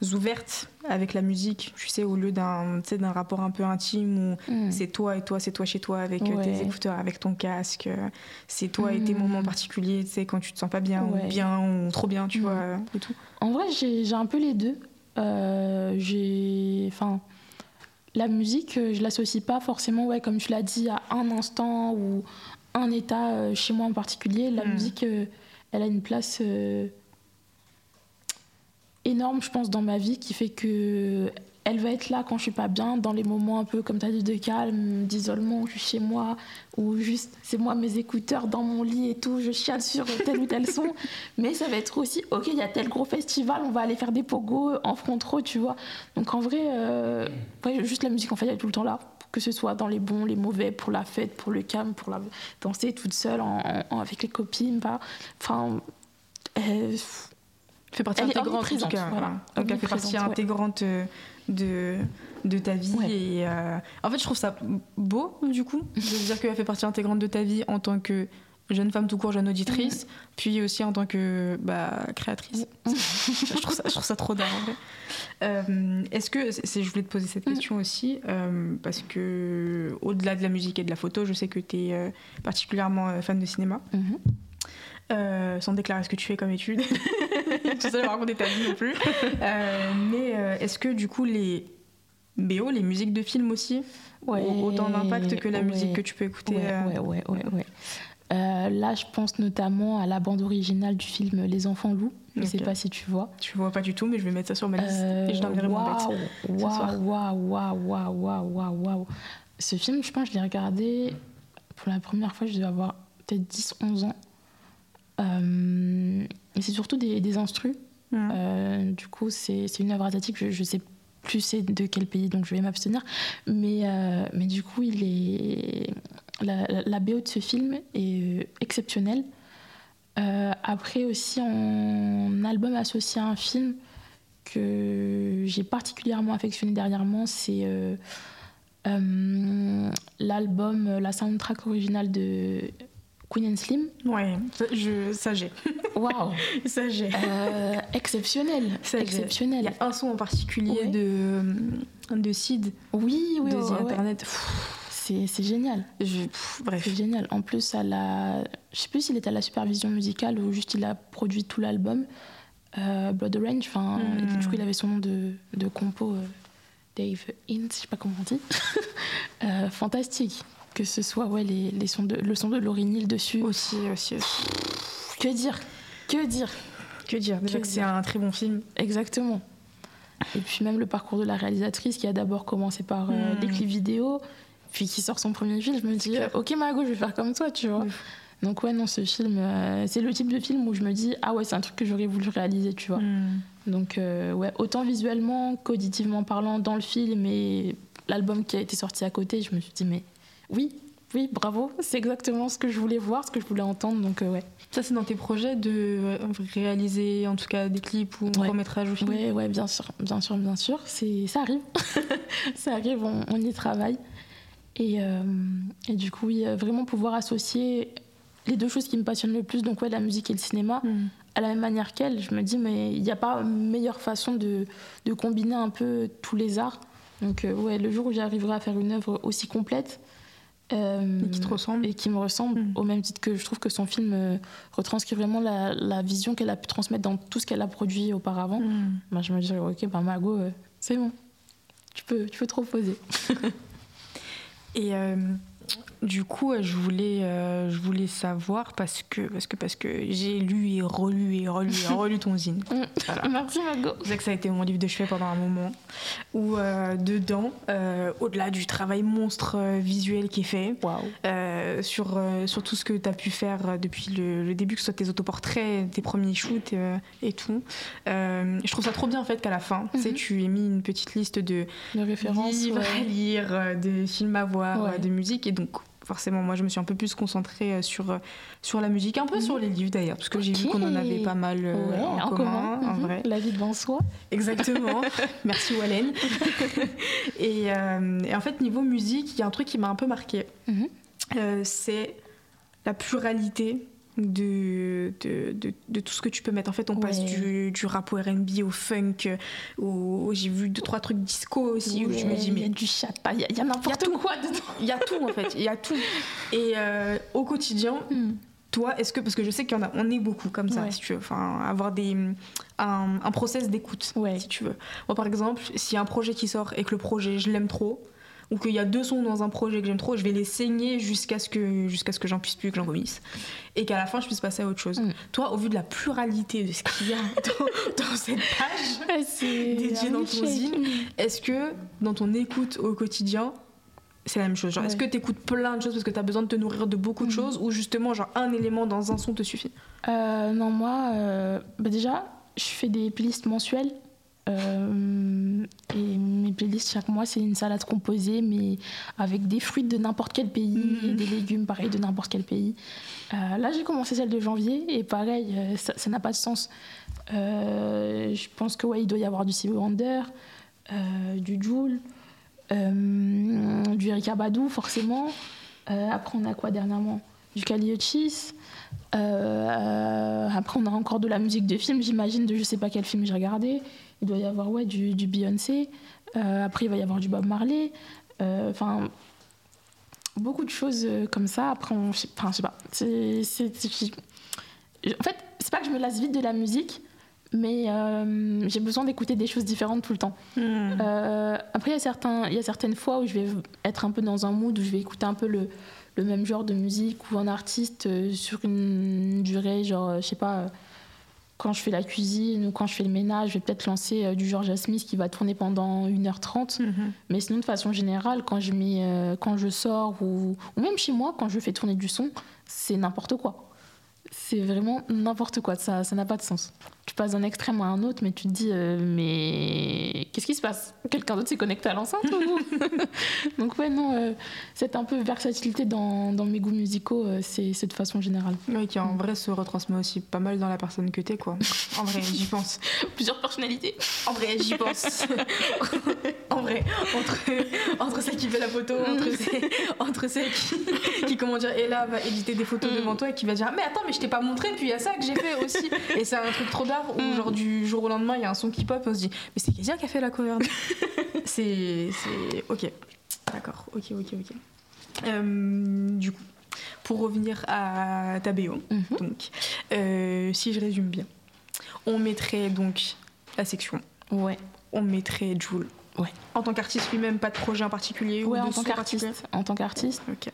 [SPEAKER 1] ouvertes avec la musique, tu sais, au lieu d'un d'un rapport un peu intime où mm. c'est toi et toi, c'est toi chez toi avec euh, tes écouteurs, avec ton casque, euh, c'est toi et tes mm. moments particuliers, tu sais, quand tu te sens pas bien ou bien ou trop bien, tu mm. vois, euh, et tout.
[SPEAKER 2] En vrai, j'ai un peu les deux. j'ai. Enfin. La musique, je l'associe pas forcément, ouais, comme tu l'as dit, à un instant ou un état chez moi en particulier. La musique, elle a une place énorme, je pense, dans ma vie qui fait que elle va être là quand je suis pas bien, dans les moments un peu, comme tu as dit, de calme, d'isolement, où je suis chez moi, ou juste c'est moi, mes écouteurs dans mon lit et tout, je chiale sur tel ou tel son. Mais ça va être aussi, ok, il y a tel gros festival, on va aller faire des pogos en front trop, tu vois. Donc en vrai, euh, juste la musique, en fait, elle est tout le temps là. Que ce soit dans les bons, les mauvais, pour la fête, pour le calme, pour la danser toute seule, avec les copines, pas. Enfin. Euh,
[SPEAKER 1] fait partie intégrante en tout cas. Donc elle fait partie intégrante euh, de, de ta vie. Et, euh, en fait, je trouve ça beau, du coup, de dire qu'elle fait partie intégrante de ta vie en tant que jeune femme tout court, jeune auditrice, puis aussi en tant que bah, créatrice. je, trouve ça, je trouve ça trop dingue. Euh, Est-ce que, je voulais te poser cette question aussi, euh, parce que au-delà de la musique et de la photo, je sais que tu es particulièrement fan de cinéma. Mm-hmm. euh, sans déclarer ce que tu fais comme étude. Tout ça, raconter ta vie non plus. Euh, mais euh, est-ce que du coup, les BO, les musiques de films aussi, ont autant d'impact que la
[SPEAKER 2] ouais.
[SPEAKER 1] musique que tu peux écouter
[SPEAKER 2] Ouais,
[SPEAKER 1] euh,
[SPEAKER 2] ouais, ouais, ouais, ouais. Euh, là, je pense notamment à la bande originale du film Les Enfants Loups. Je sais
[SPEAKER 1] Ok.
[SPEAKER 2] pas si tu vois.
[SPEAKER 1] Tu vois pas du tout, mais je vais mettre ça sur ma liste et je mon
[SPEAKER 2] waouh,
[SPEAKER 1] date. ce soir.
[SPEAKER 2] Waouh, waouh, waouh, waouh, waouh, waouh. Ce film, je pense, je l'ai regardé pour la première fois, je devais avoir peut-être 10, 11 ans. Euh, et c'est surtout des, des instrus.
[SPEAKER 1] Mhm.
[SPEAKER 2] Euh, du coup, c'est c'est une œuvre asiatique, je, je sais plus c'est de quel pays, donc je vais m'abstenir. Mais, euh, mais du coup, il est... la, la- la BO de ce film est exceptionnelle. Euh, après aussi, en album associé à un film que j'ai particulièrement affectionné dernièrement, c'est euh, l'album, la soundtrack originale de Queen and Slim.
[SPEAKER 1] Ouais, ça, je, ça j'ai.
[SPEAKER 2] Waouh
[SPEAKER 1] Ça j'ai.
[SPEAKER 2] Euh, Exceptionnel
[SPEAKER 1] Ça,
[SPEAKER 2] Exceptionnel
[SPEAKER 1] Il y a un son en particulier
[SPEAKER 2] Ouais.
[SPEAKER 1] de, de Sid,
[SPEAKER 2] Oui, oui,
[SPEAKER 1] de
[SPEAKER 2] ouais,
[SPEAKER 1] The
[SPEAKER 2] ouais, ouais.
[SPEAKER 1] Internet. Pff,
[SPEAKER 2] C'est c'est génial.
[SPEAKER 1] je- pff, bref.
[SPEAKER 2] C'est génial. En plus, à la... je sais plus s'il était à la supervision musicale ou juste il a produit tout l'album. Euh, Blood Orange, enfin,
[SPEAKER 1] Mm.
[SPEAKER 2] du coup, il avait son nom de, de compo, euh, Dave Hint, je sais pas comment on dit. Euh, fantastique. Que ce soit ouais, les, les sons de, le son de Laurie Neal dessus.
[SPEAKER 1] Aussi, aussi, aussi.
[SPEAKER 2] Que dire Que dire
[SPEAKER 1] Que dire Déjà
[SPEAKER 2] Que
[SPEAKER 1] que c'est un très bon film.
[SPEAKER 2] Exactement. Et puis même le parcours de la réalisatrice qui a d'abord commencé par euh,
[SPEAKER 1] Mm.
[SPEAKER 2] les clips vidéo, puis qui sort son premier film, je me dis, ok Margot, je vais faire comme toi, tu vois.
[SPEAKER 1] Oui.
[SPEAKER 2] Donc ouais, non, ce film, euh, c'est le type de film où je me dis, ah ouais, c'est un truc que j'aurais voulu réaliser, tu vois.
[SPEAKER 1] Hmm.
[SPEAKER 2] Donc euh, ouais, autant visuellement qu'auditivement parlant dans le film et l'album qui a été sorti à côté, je me suis dit, mais oui, oui, bravo, c'est exactement ce que je voulais voir, ce que je voulais entendre, donc euh, ouais.
[SPEAKER 1] Ça, c'est dans tes projets de euh, réaliser en tout cas des clips ou un
[SPEAKER 2] Ouais.
[SPEAKER 1] court-métrage au film?
[SPEAKER 2] Ouais, ouais, bien sûr, bien sûr, bien sûr. Ça arrive. ça arrive, on, on y travaille. Et, euh, et du coup, oui, vraiment pouvoir associer les deux choses qui me passionnent le plus, donc ouais, la musique et le cinéma,
[SPEAKER 1] Hmm.
[SPEAKER 2] à la même manière qu'elle, je me dis, mais il n'y a pas meilleure façon de, de combiner un peu tous les arts. Donc euh, ouais, le jour où j'arriverai à faire une œuvre aussi complète, euh,
[SPEAKER 1] Et qui te ressemble.
[SPEAKER 2] et qui me ressemble,
[SPEAKER 1] Mm.
[SPEAKER 2] au même titre que je trouve que son film euh, retranscrit vraiment la, la vision qu'elle a pu transmettre dans tout ce qu'elle a produit auparavant.
[SPEAKER 1] Hmm.
[SPEAKER 2] Bah, je me dirais, ok, bah Margot, euh, c'est bon. Tu peux, tu peux te reposer.
[SPEAKER 1] Et euh, du coup, euh, je voulais, euh, je voulais savoir parce que, parce que, parce que j'ai lu et relu et relu et relu ton zine. Voilà.
[SPEAKER 2] Merci Margot.
[SPEAKER 1] Sais que ça a été mon livre de chevet pendant un moment. Où euh, dedans, euh, au-delà du travail monstre visuel qui est fait, euh, sur, sur tout ce que tu as pu faire depuis le, le début, que ce soit tes autoportraits, tes premiers shoots et tout. Je trouve ça trop bien en fait qu'à la fin, tu sais,
[SPEAKER 2] Mhm.
[SPEAKER 1] tu aies mis une petite liste de livres à lire, de films à voir,
[SPEAKER 2] Ouais.
[SPEAKER 1] de musique. Et donc, forcément, moi, je me suis un peu plus concentrée euh, sur, euh, sur la musique, un peu sur les livres d'ailleurs, parce que j'ai vu qu'on en avait pas mal euh,
[SPEAKER 2] Ouais,
[SPEAKER 1] en, commun, en
[SPEAKER 2] mhm.
[SPEAKER 1] vrai.
[SPEAKER 2] La vie devant soi.
[SPEAKER 1] Exactement. Merci Wallen. et, euh, et en fait, niveau musique, il y a un truc qui m'a un peu marqué.
[SPEAKER 2] Mhm.
[SPEAKER 1] Euh, c'est la pluralité de, de, de, de tout ce que tu peux mettre. En fait, on passe
[SPEAKER 2] Ouais.
[SPEAKER 1] du, du rap au RB, au funk, au, au- j'ai vu deux, trois trucs disco aussi, où je me dis,
[SPEAKER 2] il y a
[SPEAKER 1] mais
[SPEAKER 2] du chat, il y a, n'importe quoi dedans.
[SPEAKER 1] il y a tout en fait, il y a tout. Et euh, au quotidien,
[SPEAKER 2] Hmm.
[SPEAKER 1] toi, est-ce que, parce que je sais qu'il y en a, on est beaucoup comme ça,
[SPEAKER 2] Ouais.
[SPEAKER 1] si tu veux, enfin, avoir des, un, un process d'écoute,
[SPEAKER 2] Ouais.
[SPEAKER 1] si tu veux. Moi, par exemple, s'il y a un projet qui sort et que le projet, je l'aime trop, ou qu'il y a deux sons dans un projet que j'aime trop, je vais les saigner jusqu'à ce que, jusqu'à ce que j'en puisse plus, que j'en vomisse. Et qu'à la fin, je puisse passer à autre chose.
[SPEAKER 2] Mm.
[SPEAKER 1] Toi, au vu de la pluralité de ce qu'il y a dans, dans cette page,
[SPEAKER 2] Ouais, c'est
[SPEAKER 1] Dédié
[SPEAKER 2] un
[SPEAKER 1] dans ton zine. est-ce que dans ton écoute au quotidien, c'est la même chose? Genre, Est-ce que tu écoutes plein de choses parce que tu as besoin de te nourrir de beaucoup de
[SPEAKER 2] Mhm.
[SPEAKER 1] choses ou justement genre un élément dans un son te suffit?
[SPEAKER 2] Euh, non, moi, euh, bah déjà, je fais des playlists mensuelles. Euh, et mes playlists, chaque mois, c'est une salade composée, mais avec des fruits de n'importe quel pays
[SPEAKER 1] Mhm.
[SPEAKER 2] et des légumes, pareil, de n'importe quel pays. Euh, là, j'ai commencé celle de janvier, et pareil, euh, ça n'a pas de sens. Euh, je pense que ouais, il doit y avoir du Stevie Wonder, du Joule, du Erika Badou, forcément. Après, on a quoi dernièrement? Du Kaliochis. Euh, après, on a encore de la musique de film, j'imagine, de je sais pas quel film j'ai regardé. Il doit y avoir ouais, du, du Beyoncé. Euh, après, il va y avoir du Bob Marley. Euh, Enfin, beaucoup de choses euh, comme ça. Après, on, je sais- enfin, je sais pas. C'est- c'est- c'est- En fait, c'est pas que je me lasse vite de la musique, mais euh, j'ai besoin d'écouter des choses différentes tout le temps.
[SPEAKER 1] Hmm.
[SPEAKER 2] Après, il y, a certains, il y a certaines fois où je vais être un peu dans un mood où je vais écouter un peu le, le même genre de musique ou un artiste sur une durée, genre, je sais pas, quand je fais la cuisine ou quand je fais le ménage, je vais peut-être lancer euh, du George Smith qui va tourner pendant 1h30.
[SPEAKER 1] Mhm.
[SPEAKER 2] Mais sinon, de façon générale, quand je, mets, euh, quand je sors ou, ou même chez moi, quand je fais tourner du son, c'est n'importe quoi. C'est vraiment n'importe quoi, ça ça n'a pas de sens. Tu passes d'un extrême à un autre, mais tu te dis, euh, mais qu'est-ce qui se passe? Quelqu'un d'autre s'est connecté à l'enceinte ou Donc ouais, non, euh, cette un peu versatilité dans, dans mes goûts musicaux, euh, c'est de façon générale.
[SPEAKER 1] Ouais, qui en vrai se retransmet aussi pas mal dans la personne que t'es, quoi. En vrai, j'y pense.
[SPEAKER 2] Plusieurs personnalités
[SPEAKER 1] En vrai, j'y pense. en vrai, entre, entre celle qui fait la photo, entre, celle, entre celle qui, qui, comment dire, et là va éditer des photos devant toi et qui va dire Mais attends, mais je t'ai pas montré, puis il y a ça que j'ai fait aussi. Et c'est un truc trop d'art où, genre, du jour au lendemain, il y a un son qui pop et on se dit Mais c'est Kézia qui a fait la cover. c'est. c'est- Ok. D'accord, ok, ok, ok. Euh, du coup, pour revenir à ta BO,
[SPEAKER 2] Mhm.
[SPEAKER 1] donc, euh, si je résume bien, on mettrait donc la section
[SPEAKER 2] Ouais,
[SPEAKER 1] on mettrait Joule.
[SPEAKER 2] Ouais.
[SPEAKER 1] En tant qu'artiste lui-même, pas de projet en particulier
[SPEAKER 2] ouais
[SPEAKER 1] ou
[SPEAKER 2] en tant qu'artiste. En tant qu'artiste.
[SPEAKER 1] Ok.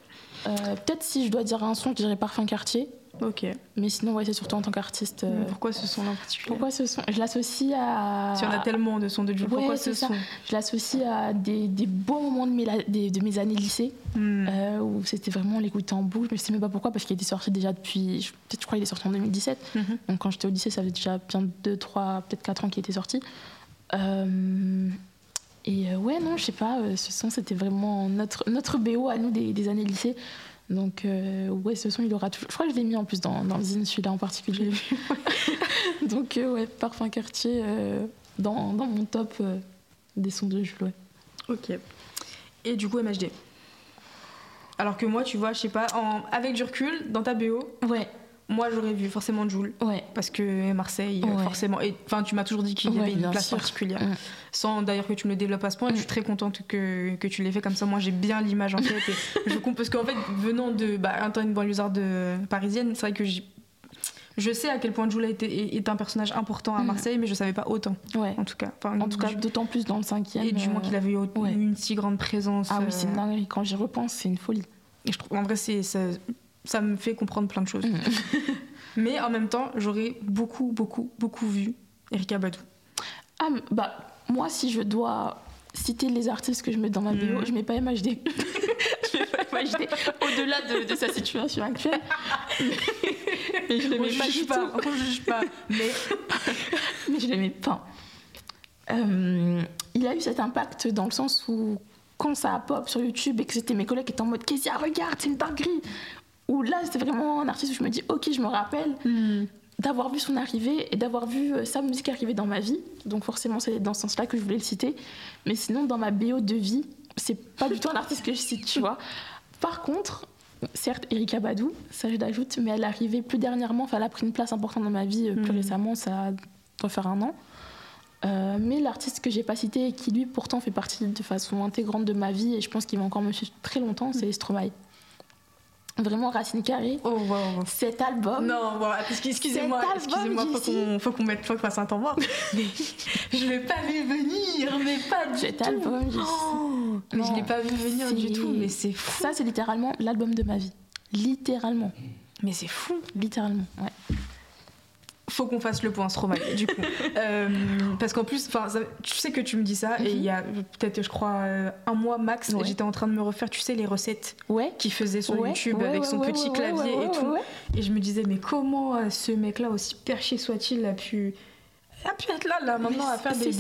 [SPEAKER 2] Euh, Peut-être si je dois dire un son, je dirais Parfum Quartier.
[SPEAKER 1] Ok.
[SPEAKER 2] Mais sinon, ouais, c'est surtout en tant qu'artiste. euh,
[SPEAKER 1] Pourquoi ce son-là en particulier?
[SPEAKER 2] Pourquoi ce son? Je l'associe à.
[SPEAKER 1] Si on a tellement de sons de Joule,
[SPEAKER 2] Ouais,
[SPEAKER 1] pourquoi ce
[SPEAKER 2] ça.
[SPEAKER 1] son?
[SPEAKER 2] Je l'associe à des, des beaux moments de mes, la- des- de mes années lycée,
[SPEAKER 1] Hmm.
[SPEAKER 2] euh, où c'était vraiment l'écouter en boucle. Je sais même pas pourquoi, parce qu'il était sorti déjà depuis. Peut-être, je crois qu'il est sorti en 2017.
[SPEAKER 1] Mhm.
[SPEAKER 2] Donc, quand j'étais au lycée, ça faisait déjà bien 2, 3, peut-être 4 ans qu'il était sorti. Euh, et ouais, non, je sais pas, ce son, c'était vraiment notre, notre BO à nous des, des années lycée. Donc, euh, ouais, ce son, il aura toujours. Je crois que je l'ai mis en plus dans, dans le zine, celui-là en particulier. Donc, euh, ouais, Parfum Quartier euh, dans, dans mon top des sons de Jules, ouais.
[SPEAKER 1] Ok. Et du coup, MHD. Alors que moi, tu vois, je sais pas, en- avec du recul, dans ta BO,
[SPEAKER 2] Ouais,
[SPEAKER 1] moi j'aurais vu forcément Joule.
[SPEAKER 2] ouais.
[SPEAKER 1] Parce que Marseille, euh,
[SPEAKER 2] Ouais.
[SPEAKER 1] forcément. Et enfin, tu m'as toujours dit qu'il y
[SPEAKER 2] Ouais,
[SPEAKER 1] avait une place
[SPEAKER 2] sûr.
[SPEAKER 1] particulière.
[SPEAKER 2] Mm.
[SPEAKER 1] Sans d'ailleurs que tu me le développes à ce point. Je suis très contente que, que tu l'aies fait comme ça. Moi, j'ai bien l'image en tête. et je comprends parce qu'en fait, venant de. Bah, étant une banlieusarde euh, parisienne, c'est vrai que j'ai- je sais à quel point Joula est, est, est un personnage important à
[SPEAKER 2] Mm.
[SPEAKER 1] Marseille, mais je savais pas autant,
[SPEAKER 2] Ouais.
[SPEAKER 1] en tout cas. Enfin,
[SPEAKER 2] En tout cas, d'autant plus dans le cinquième.
[SPEAKER 1] et du moins
[SPEAKER 2] euh,
[SPEAKER 1] qu'il avait eu
[SPEAKER 2] ouais.
[SPEAKER 1] une si grande présence.
[SPEAKER 2] Ah oui, c'est
[SPEAKER 1] euh,
[SPEAKER 2] une dinguerie. Quand j'y repense, c'est une folie.
[SPEAKER 1] et je trouve, en vrai, c'est, ça, me fait comprendre plein de choses.
[SPEAKER 2] Mm.
[SPEAKER 1] Mais en même temps, j'aurais beaucoup, beaucoup, beaucoup vu Erika Badou.
[SPEAKER 2] Ah, bah, moi, si je dois citer les artistes que je mets dans ma BO,
[SPEAKER 1] Mhm.
[SPEAKER 2] je mets pas MHD. je mets pas MHD au-delà de, de sa situation actuelle. mais je le
[SPEAKER 1] On
[SPEAKER 2] mets pas du
[SPEAKER 1] pas,
[SPEAKER 2] tout.
[SPEAKER 1] on juge pas. Mais
[SPEAKER 2] Mais je l'aimais pas. Euh, il a eu cet impact dans le sens où, quand ça a pop sur YouTube et que c'était mes collègues qui étaient en mode Kezia, regarde, c'est une dinguerie. Où là, c'était vraiment un artiste où je me dis, ok, je me rappelle d'avoir vu son arrivée et d'avoir vu euh, sa musique arriver dans ma vie. Donc, forcément, c'est dans ce sens-là que je voulais le citer. Mais sinon, dans ma BO de vie, c'est pas du tout un artiste que je cite, tu vois. Par contre, certes, Erika Badou, ça je l'ajoute, mais elle est arrivée plus dernièrement, enfin, elle a pris une place importante dans ma vie euh, plus
[SPEAKER 1] Mhm.
[SPEAKER 2] récemment, ça doit faire un an. Euh, mais l'artiste que j'ai pas cité et qui lui pourtant fait partie de façon intégrante de ma vie et je pense qu'il va encore me suivre très longtemps, c'est Stromae. Vraiment Racine Carrée.
[SPEAKER 1] Oh, wow.
[SPEAKER 2] Cet album,
[SPEAKER 1] Non, bon, excusez-moi,
[SPEAKER 2] Cet album,
[SPEAKER 1] excusez-moi, faut qu'on, faut qu'on mette, faut qu'on fasse un temps mort. Mais je l'ai pas vu venir, mais pas du
[SPEAKER 2] cet
[SPEAKER 1] tout.
[SPEAKER 2] album, j'ai-
[SPEAKER 1] Oh, mais je l'ai pas vu venir du tout, mais c'est fou.
[SPEAKER 2] ça c'est littéralement l'album de ma vie. Littéralement,
[SPEAKER 1] Mais c'est fou.
[SPEAKER 2] littéralement. Ouais.
[SPEAKER 1] Faut qu'on fasse le point Stromae, du coup. Euh, parce qu'en plus, enfin, tu sais que tu me dis ça, et il y a peut-être, je crois, euh, un mois max,
[SPEAKER 2] Ouais.
[SPEAKER 1] j'étais en train de me refaire, tu sais, les recettes
[SPEAKER 2] Ouais.
[SPEAKER 1] qu'il faisait sur
[SPEAKER 2] ouais,
[SPEAKER 1] YouTube avec son petit clavier et tout. Et je me disais, mais comment euh, ce mec-là, aussi perché soit-il, a pu, a pu être là, là, maintenant, à faire, des,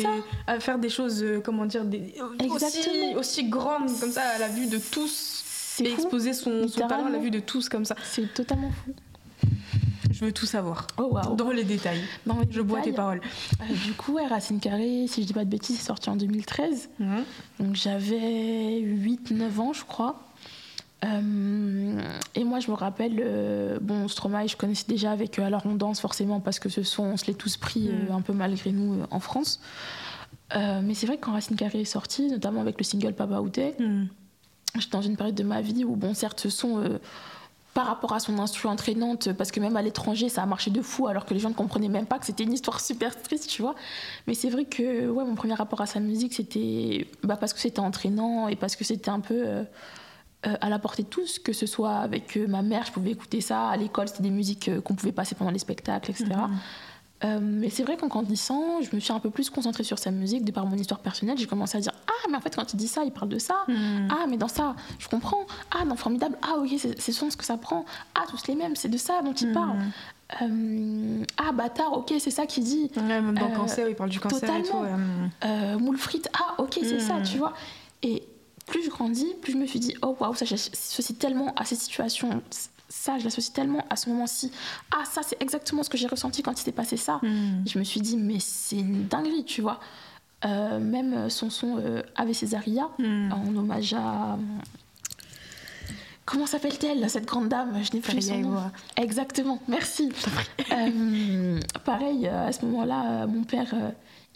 [SPEAKER 1] à faire des choses, euh, comment dire, des, aussi, aussi grandes comme ça, à la vue de tous. Et exposer son, son talent à la vue de tous comme ça.
[SPEAKER 2] C'est totalement fou.
[SPEAKER 1] Je veux tout savoir.
[SPEAKER 2] Oh waouh.
[SPEAKER 1] Dans les détails.
[SPEAKER 2] Dans les
[SPEAKER 1] Je bois tes paroles.
[SPEAKER 2] euh, du coup, ouais, Racine Carrée, si je dis pas de bêtises, c'est sorti en 2013.
[SPEAKER 1] Mhm.
[SPEAKER 2] Donc j'avais 8-9 ans, je crois. Euh, et moi, je me rappelle, euh, bon, Stromae, je connaissais déjà avec Alors on danse forcément parce que ce son, on se l'est tous pris
[SPEAKER 1] Mm.
[SPEAKER 2] un peu malgré nous en France. Mais c'est vrai que quand Racine Carrée est sorti, notamment avec le single Papa Outé,
[SPEAKER 1] Mhm.
[SPEAKER 2] j'étais dans une période de ma vie où, bon, certes, ce son, par rapport à son instru entraînante, parce que même à l'étranger, ça a marché de fou, alors que les gens ne comprenaient même pas que c'était une histoire super triste, tu vois. Mais c'est vrai que ouais, mon premier rapport à sa musique, c'était bah, parce que c'était entraînant et parce que c'était un peu euh, euh, à la portée de tous, que ce soit avec euh, ma mère, je pouvais écouter ça, à l'école, c'était des musiques qu'on pouvait passer pendant les spectacles, etc. Euh, mais c'est vrai qu'en grandissant, je me suis un peu plus concentrée sur sa musique, de par mon histoire personnelle. J'ai commencé à dire Ah, mais en fait, quand il dit ça, il parle de ça.
[SPEAKER 1] Hmm.
[SPEAKER 2] Ah, mais dans ça, je comprends. Ah, dans Formidable, ah, ok, c'est son ce que ça prend. Ah, tous les mêmes, c'est de ça dont il
[SPEAKER 1] Hmm.
[SPEAKER 2] parle. Euh, ah, bâtard, ok, c'est ça qu'il dit.
[SPEAKER 1] Ouais, même dans
[SPEAKER 2] Euh,
[SPEAKER 1] cancer, il parle du cancer et tout.
[SPEAKER 2] totalement.
[SPEAKER 1] ouais. Hmm.
[SPEAKER 2] Euh, moule frites, ah, ok, c'est ça, tu vois. Et plus je grandis, plus je me suis dit Oh, waouh, ça, j'associe tellement à ces situations. Ça, je l'associe tellement à ce moment-ci. Ah, ça, c'est exactement ce que j'ai ressenti quand il s'est passé ça.
[SPEAKER 1] Hmm.
[SPEAKER 2] Je me suis dit, mais c'est une dinguerie, tu vois. Euh, même son son euh, Ave Césaria,
[SPEAKER 1] Hmm.
[SPEAKER 2] en hommage à. Comment s'appelle-t-elle, cette grande dame? Je n'ai plus son nom. Exactement, merci. Euh, pareil, à ce moment-là, mon père,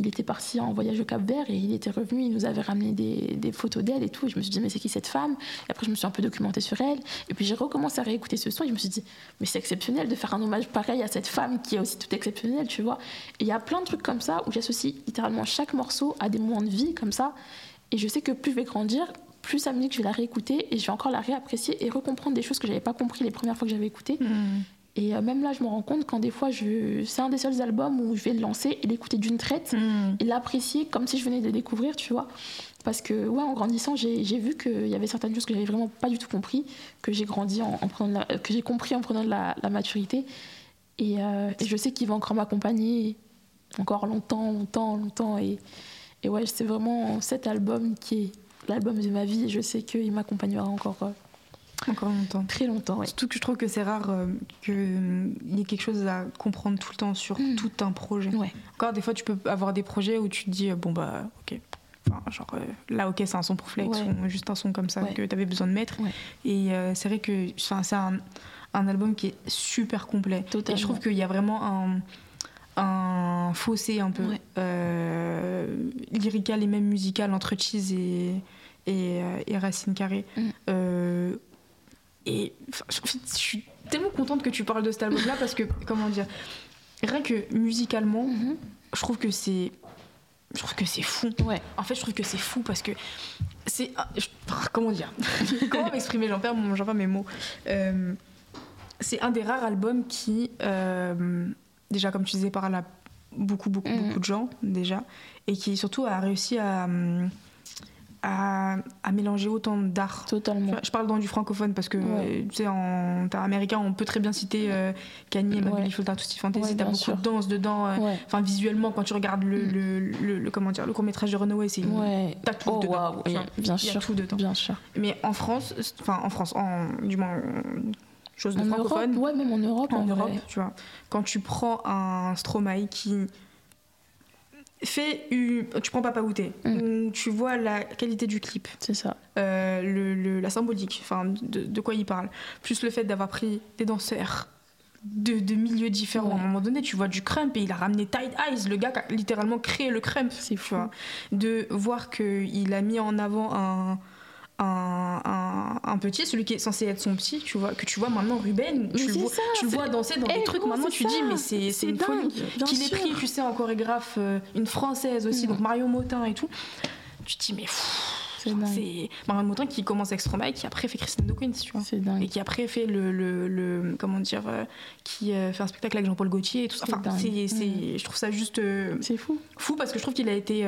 [SPEAKER 2] il était parti en voyage au Cap Vert et il était revenu, il nous avait ramené des, photos d'elle et tout. Et je me suis dit, mais c'est qui cette femme? Et après, je me suis un peu documentée sur elle. Et puis, j'ai recommencé à réécouter ce son et je me suis dit, mais c'est exceptionnel de faire un hommage pareil à cette femme qui est aussi toute exceptionnelle, tu vois. Et il y a plein de trucs comme ça où j'associe littéralement chaque morceau à des moments de vie comme ça. Et je sais que plus je vais grandir, plus sa musique, je vais la réécouter et je vais encore la réapprécier et recomprendre des choses que j'avais pas compris les premières fois que j'avais écouté.
[SPEAKER 1] Hmm.
[SPEAKER 2] Et euh, même là, je me rends compte quand des fois, je... c'est un des seuls albums où je vais le lancer et l'écouter d'une traite
[SPEAKER 1] Hmm.
[SPEAKER 2] et l'apprécier comme si je venais de le découvrir, tu vois. Parce que, ouais, en grandissant, j'ai vu qu'il y avait certaines choses que j'avais vraiment pas du tout compris, que j'ai grandi en, en prenant de la- que j'ai compris en prenant de la, la maturité. Et, euh, et je sais qu'il va encore m'accompagner encore longtemps, longtemps, longtemps. Et, et ouais, c'est vraiment cet album qui est l'album de ma vie. Et je sais qu'il m'accompagnera encore euh,
[SPEAKER 1] Encore longtemps.
[SPEAKER 2] très longtemps. Ouais.
[SPEAKER 1] Surtout que je trouve que c'est rare euh, qu'il y ait quelque chose à comprendre tout le temps sur
[SPEAKER 2] Mm.
[SPEAKER 1] tout un projet.
[SPEAKER 2] Ouais.
[SPEAKER 1] Encore des fois, tu peux avoir des projets où tu te dis, euh, bon bah, ok. Enfin, genre, euh, là, ok, c'est un son pour flex,
[SPEAKER 2] Ouais.
[SPEAKER 1] ou juste un son comme ça
[SPEAKER 2] Ouais.
[SPEAKER 1] que tu avais besoin de mettre.
[SPEAKER 2] Ouais.
[SPEAKER 1] Et euh, c'est vrai que c'est un, un album qui est super complet.
[SPEAKER 2] Totalement.
[SPEAKER 1] Et je trouve qu'il y a vraiment un, un fossé un peu
[SPEAKER 2] Ouais.
[SPEAKER 1] euh, lyrical et même musical entre Cheese et, et, euh, et Racine Carré.
[SPEAKER 2] Mm.
[SPEAKER 1] Et enfin, je, en fait, je suis tellement contente que tu parles de cet album-là parce que, comment dire, rien que musicalement,
[SPEAKER 2] Mhm.
[SPEAKER 1] je trouve que c'est. Je trouve que c'est fou.
[SPEAKER 2] Ouais.
[SPEAKER 1] En fait, je trouve que c'est fou parce que c'est. je- Comment dire Comment m'exprimer J'en perds, mon- perds mes mots. Euh, c'est un des rares albums qui, euh, déjà, comme tu disais, parle à beaucoup, beaucoup,
[SPEAKER 2] Mhm.
[SPEAKER 1] beaucoup de gens, déjà, et qui surtout a réussi à, hum, à, à mélanger autant d'art.
[SPEAKER 2] Totalement.
[SPEAKER 1] Je parle dans du francophone parce que,
[SPEAKER 2] Ouais.
[SPEAKER 1] euh, tu sais, en américain, on peut très bien citer euh, Kanye et. Mabel Fulton Tutti Fantasy.
[SPEAKER 2] Ouais,
[SPEAKER 1] t'as beaucoup
[SPEAKER 2] sûr.
[SPEAKER 1] de danse dedans. euh,
[SPEAKER 2] Ouais.
[SPEAKER 1] Enfin, visuellement, quand tu regardes le,
[SPEAKER 2] Mm.
[SPEAKER 1] le, le- le- comment dire, le court métrage de Runaway, c'est
[SPEAKER 2] Ouais.
[SPEAKER 1] t'as tout
[SPEAKER 2] Oh,
[SPEAKER 1] dedans.
[SPEAKER 2] oui,
[SPEAKER 1] vois.
[SPEAKER 2] bien
[SPEAKER 1] Il y a
[SPEAKER 2] sûr.
[SPEAKER 1] tout dedans.
[SPEAKER 2] Bien sûr.
[SPEAKER 1] Mais en France, enfin en France, en, du moins, chose de
[SPEAKER 2] En Europe,
[SPEAKER 1] francophone,
[SPEAKER 2] ouais, même en Europe,
[SPEAKER 1] en
[SPEAKER 2] en
[SPEAKER 1] Europe,
[SPEAKER 2] vrai.
[SPEAKER 1] tu vois, quand tu prends un Stromae qui une... Tu prends Papa Outé,
[SPEAKER 2] Mm.
[SPEAKER 1] tu vois la qualité du clip,
[SPEAKER 2] C'est ça.
[SPEAKER 1] euh, le, le- la symbolique, enfin de, de quoi il parle, plus le fait d'avoir pris des danseurs de, de milieux différents.
[SPEAKER 2] Ouais.
[SPEAKER 1] À un moment donné, tu vois du crump et il a ramené Tide Eyes, le gars qui a littéralement créé le crump.
[SPEAKER 2] C'est fou.
[SPEAKER 1] vois. De voir qu'il a mis en avant un, un, un- un petit, celui qui est censé être son petit, tu vois, que tu vois maintenant Ruben,
[SPEAKER 2] Mais
[SPEAKER 1] tu, le vois,
[SPEAKER 2] ça,
[SPEAKER 1] tu le vois danser dans
[SPEAKER 2] Eh,
[SPEAKER 1] des trucs,
[SPEAKER 2] gros,
[SPEAKER 1] maintenant tu dis,
[SPEAKER 2] ça.
[SPEAKER 1] mais c'est c'est une
[SPEAKER 2] dingue,
[SPEAKER 1] folie. Qu'il ait
[SPEAKER 2] sûr.
[SPEAKER 1] pris, tu sais, en chorégraphe, euh, une française aussi,
[SPEAKER 2] Mm.
[SPEAKER 1] donc Marion Motin et tout. Tu te dis, mais
[SPEAKER 2] C'est
[SPEAKER 1] Marion Motin qui commence avec Stromae, qui après fait Christine de Queens, tu vois.
[SPEAKER 2] C'est
[SPEAKER 1] Et qui après fait le, le, le- comment dire, euh, qui euh, fait un spectacle avec Jean-Paul Gaultier et tout ça. Enfin, c'est, c'est- je trouve ça juste
[SPEAKER 2] C'est fou.
[SPEAKER 1] fou parce que je trouve qu'il a été,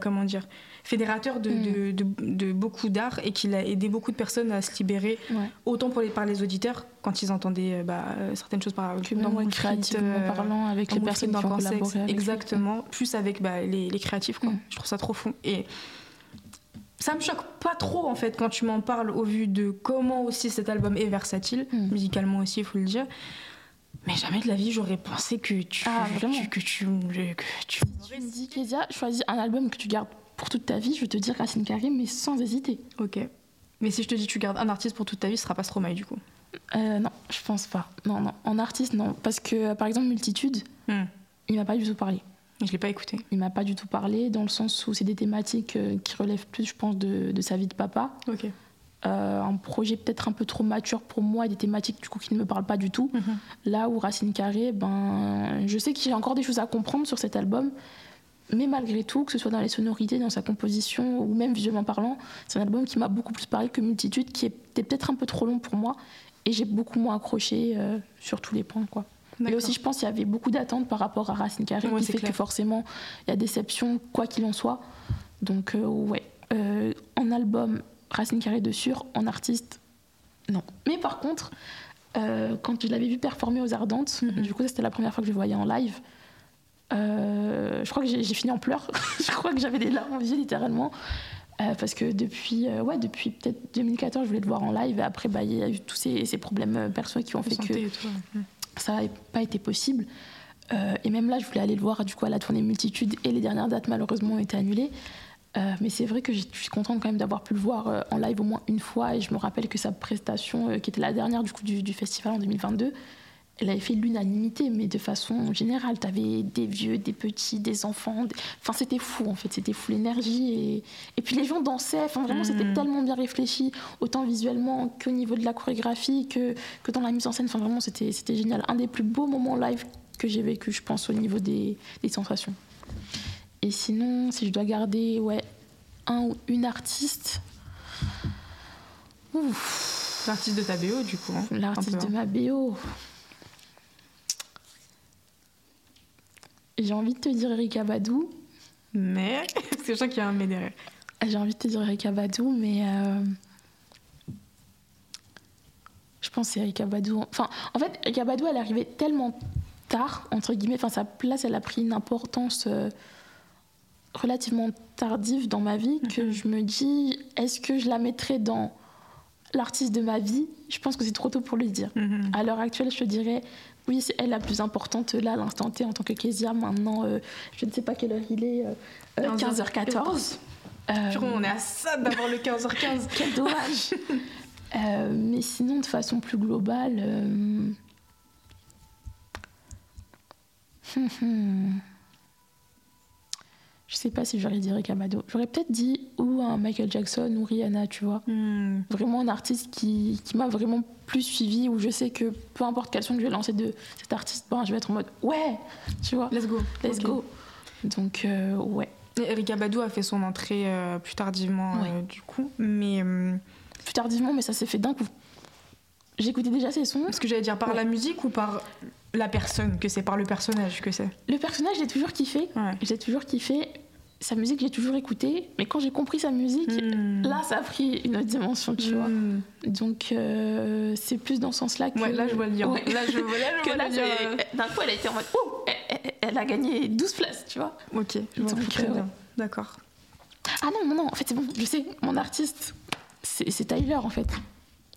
[SPEAKER 1] comment dire, fédérateur de,
[SPEAKER 2] Mm.
[SPEAKER 1] de, de- de beaucoup d'art et qu'il a aidé beaucoup de personnes à se libérer,
[SPEAKER 2] Ouais.
[SPEAKER 1] autant pour les, par les auditeurs quand ils entendaient euh, bah, euh, certaines choses par
[SPEAKER 2] Que
[SPEAKER 1] dans Frites,
[SPEAKER 2] créativement
[SPEAKER 1] euh,
[SPEAKER 2] parlant, avec les personnes qui ont collaboré avec lui.
[SPEAKER 1] exactement, plus avec bah, les, les créatifs. Quoi.
[SPEAKER 2] Mm.
[SPEAKER 1] Je trouve ça trop fou. Et ça me choque pas trop en fait quand tu m'en parles au vu de comment aussi cet album est versatile,
[SPEAKER 2] Mm.
[SPEAKER 1] musicalement aussi, il faut le dire. Mais jamais de la vie j'aurais pensé que tu,
[SPEAKER 2] Ah,
[SPEAKER 1] tu- que tu, que tu,
[SPEAKER 2] Tu dis, Kezia, choisis un album que tu gardes pour toute ta vie, je vais te dire Racine Carré, mais sans hésiter.
[SPEAKER 1] Ok. Mais si je te dis tu gardes un artiste pour toute ta vie, ce sera pas Stromae du coup.
[SPEAKER 2] Euh, non, je pense pas. Non, non. En artiste, non. Parce que, euh, par exemple, Multitude,
[SPEAKER 1] Hmm.
[SPEAKER 2] il m'a pas du tout parlé.
[SPEAKER 1] Je l'ai pas écouté.
[SPEAKER 2] Il m'a pas du tout parlé, dans le sens où c'est des thématiques euh, qui relèvent plus, je pense, de, de sa vie de papa.
[SPEAKER 1] Ok.
[SPEAKER 2] euh, un projet peut-être un peu trop mature pour moi et des thématiques du coup qui ne me parlent pas du tout.
[SPEAKER 1] Mhm.
[SPEAKER 2] Là où Racine Carrée, ben, je sais que j'ai encore des choses à comprendre sur cet album, mais malgré tout, que ce soit dans les sonorités, dans sa composition ou même visuellement parlant, c'est un album qui m'a beaucoup plus parlé que Multitude, qui était peut-être un peu trop long pour moi et j'ai beaucoup moins accroché euh, sur tous les points. Quoi. Mais aussi, je pense qu'il y avait beaucoup d'attentes par rapport à Racine Carrée,
[SPEAKER 1] Ouais,
[SPEAKER 2] qui fait
[SPEAKER 1] clair.
[SPEAKER 2] que forcément, il y a déception, quoi qu'il en soit. Donc, euh, ouais. Euh, en album, Racine Carrée de sûr, en artiste, non. Mais par contre, euh, quand je l'avais vu performer aux Ardentes,
[SPEAKER 1] Mhm.
[SPEAKER 2] du coup, c'était la première fois que je le voyais en live. Euh, je crois que j'ai fini en pleurs. je crois que j'avais des larmes aux yeux, littéralement. Euh, parce que depuis, euh, ouais, depuis peut-être 2014, je voulais le voir en live. Et après, bah, il y a eu tous ces, ces problèmes perso qui ont fait que.
[SPEAKER 1] Mhm.
[SPEAKER 2] ça n'avait pas été possible. Et même là, je voulais aller le voir du coup à la tournée Multitude et les dernières dates malheureusement ont été annulées. Mais c'est vrai que je suis contente quand même d'avoir pu le voir en live au moins une fois. Et je me rappelle que sa prestation, qui était la dernière du coup du, du festival en 2022, elle avait fait l'unanimité, mais de façon générale. T'avais des vieux, des petits, des enfants. des- Enfin, c'était fou en fait. C'était fou l'énergie. Et... et puis les gens dansaient. Enfin, vraiment, c'était
[SPEAKER 1] Mhm.
[SPEAKER 2] tellement bien réfléchi, autant visuellement qu'au niveau de la chorégraphie, que, que dans la mise en scène. Enfin, vraiment, c'était c'était génial. Un des plus beaux moments live que j'ai vécu, je pense, au niveau des, des sensations. Et sinon, si je dois garder ouais, un ou une artiste. Ouf,
[SPEAKER 1] L'artiste de ta BO, du coup. hein.
[SPEAKER 2] l'artiste de ma BO. J'ai envie de te dire Erika Badou.
[SPEAKER 1] Mais, parce que je sens qu'il y a un mais derrière.
[SPEAKER 2] J'ai envie de te dire Erika Badou, mais. euh, Je pense que c'est Erika Badou. Enfin, en fait, Erika Badou, elle est arrivée tellement tard, entre guillemets. Enfin, sa place, elle a pris une importance euh, relativement tardive dans ma vie que je me dis, est-ce que je la mettrais dans l'artiste de ma vie? Je pense que c'est trop tôt pour le dire.
[SPEAKER 1] Mhm.
[SPEAKER 2] À l'heure actuelle, je te dirais, oui, c'est elle la plus importante là, à l'instant T, en tant que Kezia. Maintenant, euh, je ne sais pas quelle heure il est, euh, euh, 15h14. Euh,
[SPEAKER 1] Purée, on est à ça d'avoir le 15h15.
[SPEAKER 2] quel dommage Euh, Mais sinon, de façon plus globale... Je sais pas si j'aurais dit Erika Badu. J'aurais peut-être dit ou un Michael Jackson ou Rihanna, tu vois.
[SPEAKER 1] Hmm.
[SPEAKER 2] Vraiment un artiste qui, qui m'a vraiment plus suivi, où je sais que peu importe quel son que je vais lancer de cet artiste, ben, je vais être en mode ouais, tu vois,
[SPEAKER 1] Let's go.
[SPEAKER 2] let's go. Donc, euh, ouais.
[SPEAKER 1] Et Erika Badou a fait son entrée euh, plus tardivement, euh, du coup. Mais
[SPEAKER 2] Plus tardivement, mais ça s'est fait d'un coup. J'écoutais déjà ses sons.
[SPEAKER 1] ce que j'allais dire, par
[SPEAKER 2] Ouais.
[SPEAKER 1] la musique ou par la personne Que c'est par le personnage que c'est
[SPEAKER 2] Le personnage, j'ai toujours kiffé.
[SPEAKER 1] Ouais.
[SPEAKER 2] J'ai toujours kiffé. Sa musique, j'ai toujours écouté. Mais quand j'ai compris sa musique,
[SPEAKER 1] Hmm.
[SPEAKER 2] là, ça a pris une autre dimension, tu vois.
[SPEAKER 1] Hmm.
[SPEAKER 2] Donc, euh, c'est plus dans ce sens-là que.
[SPEAKER 1] Ouais, là, je vois le lien.
[SPEAKER 2] Ouais.
[SPEAKER 1] Là, je vois, là, je
[SPEAKER 2] que
[SPEAKER 1] vois
[SPEAKER 2] là,
[SPEAKER 1] le lien.
[SPEAKER 2] d'un coup, elle a été en mode Ouh, elle, elle- elle a gagné 12 places, tu vois.
[SPEAKER 1] Ok, je vois très
[SPEAKER 2] euh,
[SPEAKER 1] bien. D'accord.
[SPEAKER 2] Ah non, non, non, en fait, c'est bon, je sais, mon artiste, c'est c'est Tyler, en fait.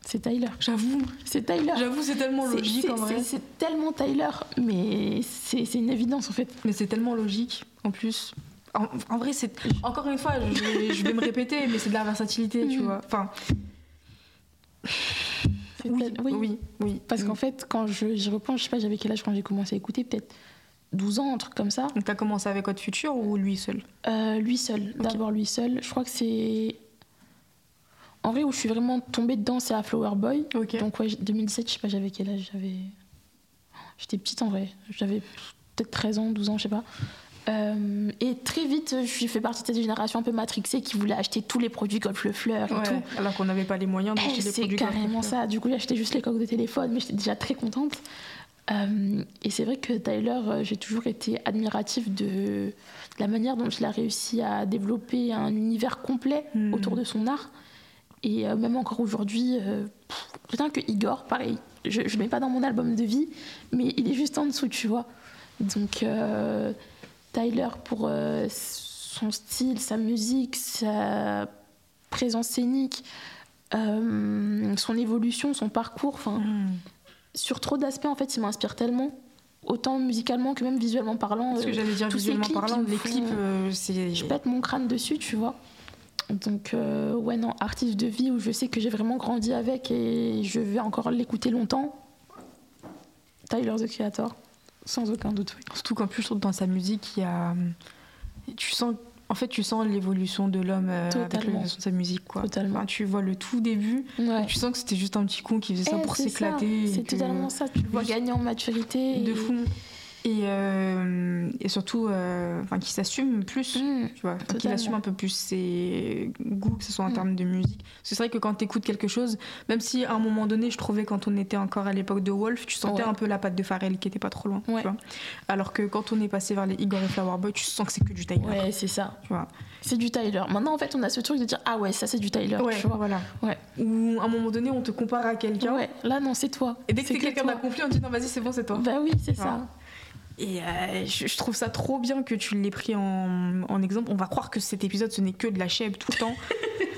[SPEAKER 2] C'est Tyler.
[SPEAKER 1] J'avoue,
[SPEAKER 2] C'est Tyler.
[SPEAKER 1] j'avoue, c'est tellement logique en vrai.
[SPEAKER 2] c'est- tellement Tyler, mais c'est une évidence, en fait.
[SPEAKER 1] Mais c'est tellement logique en plus. En, en vrai, c'est encore une fois, je vais, je vais me répéter, mais c'est de la versatilité, tu
[SPEAKER 2] Mhm.
[SPEAKER 1] vois. Enfin, oui,
[SPEAKER 2] tel-
[SPEAKER 1] oui, oui, oui.
[SPEAKER 2] Parce qu'en fait, quand je- j'y repense, je sais pas, j'avais quel âge quand j'ai commencé à écouter, peut-être 12 ans, un truc comme ça.
[SPEAKER 1] Donc t'as commencé avec Code Future ou lui seul?
[SPEAKER 2] Euh, lui seul, d'abord lui seul. Je crois que c'est. En vrai, où je suis vraiment tombée dedans, c'est à Flower Boy. Donc, ouais, 2017, je sais pas, j'avais quel âge? J'avais. J'étais petite en vrai. J'avais peut-être 13 ans, 12 ans, je sais pas. Euh, et très vite, je suis fait partie de cette génération un peu matrixée qui voulait acheter tous les produits Golf Le Fleur et
[SPEAKER 1] Ouais,
[SPEAKER 2] tout.
[SPEAKER 1] alors qu'on n'avait pas les moyens
[SPEAKER 2] Eh,
[SPEAKER 1] d'acheter des
[SPEAKER 2] c'est
[SPEAKER 1] produits comme
[SPEAKER 2] carrément ça. Du coup, acheté juste les coques de téléphone, mais j'étais déjà très contente. Euh, et c'est vrai que Tyler, euh, j'ai toujours été admirative de, de la manière dont il a réussi à développer un univers complet
[SPEAKER 1] Hmm.
[SPEAKER 2] autour de son art. Et euh, même encore aujourd'hui, euh, rien que Igor, pareil. Je ne le mets pas dans mon album de vie, mais il est juste en dessous, tu vois. Donc, euh, Tyler, pour euh, son style, sa musique, sa présence scénique, son évolution, son parcours, enfin,
[SPEAKER 1] Hmm.
[SPEAKER 2] sur trop d'aspects, en fait, il m'inspire tellement, autant musicalement que même visuellement parlant.
[SPEAKER 1] Ce que j'allais dire
[SPEAKER 2] tous ces
[SPEAKER 1] visuellement
[SPEAKER 2] clips
[SPEAKER 1] parlant, les
[SPEAKER 2] font-
[SPEAKER 1] clips, c'est.
[SPEAKER 2] je pète mon crâne dessus, tu vois. Donc, euh, ouais, non, artiste de vie où je sais que j'ai vraiment grandi avec et je vais encore l'écouter longtemps. Tyler the Creator, sans aucun doute. oui.
[SPEAKER 1] Surtout qu'en plus, je trouve dans sa musique, il y a. Tu sens. En fait, tu sens l'évolution de l'homme euh, avec l'évolution de sa musique. quoi.
[SPEAKER 2] Totalement.
[SPEAKER 1] Enfin, tu vois le tout début,
[SPEAKER 2] Ouais.
[SPEAKER 1] tu sens que c'était juste un petit con qui faisait ça
[SPEAKER 2] Eh,
[SPEAKER 1] pour s'éclater.
[SPEAKER 2] C'est
[SPEAKER 1] que-
[SPEAKER 2] totalement ça. Tu le vois gagner en maturité.
[SPEAKER 1] De
[SPEAKER 2] et-
[SPEAKER 1] fou. Et, euh, et surtout, euh, enfin, qui s'assume plus.
[SPEAKER 2] Mm.
[SPEAKER 1] Tu vois,
[SPEAKER 2] Totalement.
[SPEAKER 1] assume un peu plus ses goûts, que ce soit en
[SPEAKER 2] Mm.
[SPEAKER 1] termes de musique. C'est vrai que quand tu écoutes quelque chose, même si à un moment donné, je trouvais quand on était encore à l'époque de Wolf, tu sentais
[SPEAKER 2] Ouais.
[SPEAKER 1] un peu la patte de Pharrell qui était pas trop loin. tu vois. Alors que quand on est passé vers les Igor et Flower Boy, tu sens que c'est que du Tyler.
[SPEAKER 2] Ouais, c'est ça.
[SPEAKER 1] Tu vois.
[SPEAKER 2] C'est du Tyler. Maintenant, en fait, on a ce truc de dire Ah ouais, ça c'est du Tyler.
[SPEAKER 1] Ouais,
[SPEAKER 2] tu vois.
[SPEAKER 1] voilà.
[SPEAKER 2] Ouais.
[SPEAKER 1] Ou à un moment donné, on te compare à quelqu'un.
[SPEAKER 2] Ouais, là non, c'est toi.
[SPEAKER 1] Et dès que
[SPEAKER 2] C'est
[SPEAKER 1] quelqu'un d'accompli, on dit non, vas-y, c'est bon, c'est toi.
[SPEAKER 2] Bah oui, c'est ça.
[SPEAKER 1] Et euh, je, je trouve ça trop bien que tu l'aies pris en, en exemple. On va croire que cet épisode, ce n'est que de la chèvre tout le temps.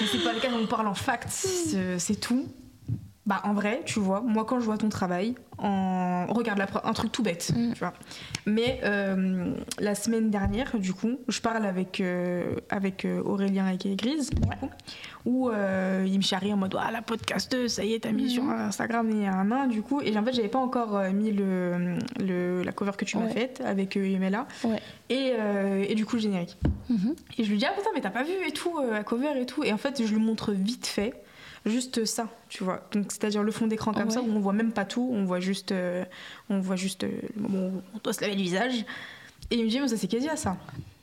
[SPEAKER 1] Mais c'est pas le cas, on parle en fact, c'est c'est tout. Bah en vrai, tu vois, moi quand je vois ton travail, en... regarde la un truc tout bête,
[SPEAKER 2] Mm.
[SPEAKER 1] tu vois. Mais euh, la semaine dernière, du coup, je parle avec, euh, avec euh, Aurélien et Grise, du coup, où euh, il me charrie en mode ah la podcasteuse, ça y est, t'as mis
[SPEAKER 2] Mhm.
[SPEAKER 1] sur Instagram et un an, du coup. Et en fait, j'avais pas encore mis le, le- la cover que tu m'as
[SPEAKER 2] Ouais.
[SPEAKER 1] faite avec Yemela.
[SPEAKER 2] Ouais.
[SPEAKER 1] Et, et du coup, le générique.
[SPEAKER 2] Mhm.
[SPEAKER 1] Et je lui dis, ah putain, mais t'as pas vu et tout, la cover et tout. Et en fait, je lui montre vite fait, juste ça, tu vois. Donc, c'est-à-dire le fond d'écran comme
[SPEAKER 2] Ouais.
[SPEAKER 1] ça, où on voit même pas tout, on voit juste, euh, on voit juste euh, le moment où on doit se laver le visage. Et il me dit, mais ça, c'est Kezia, ça.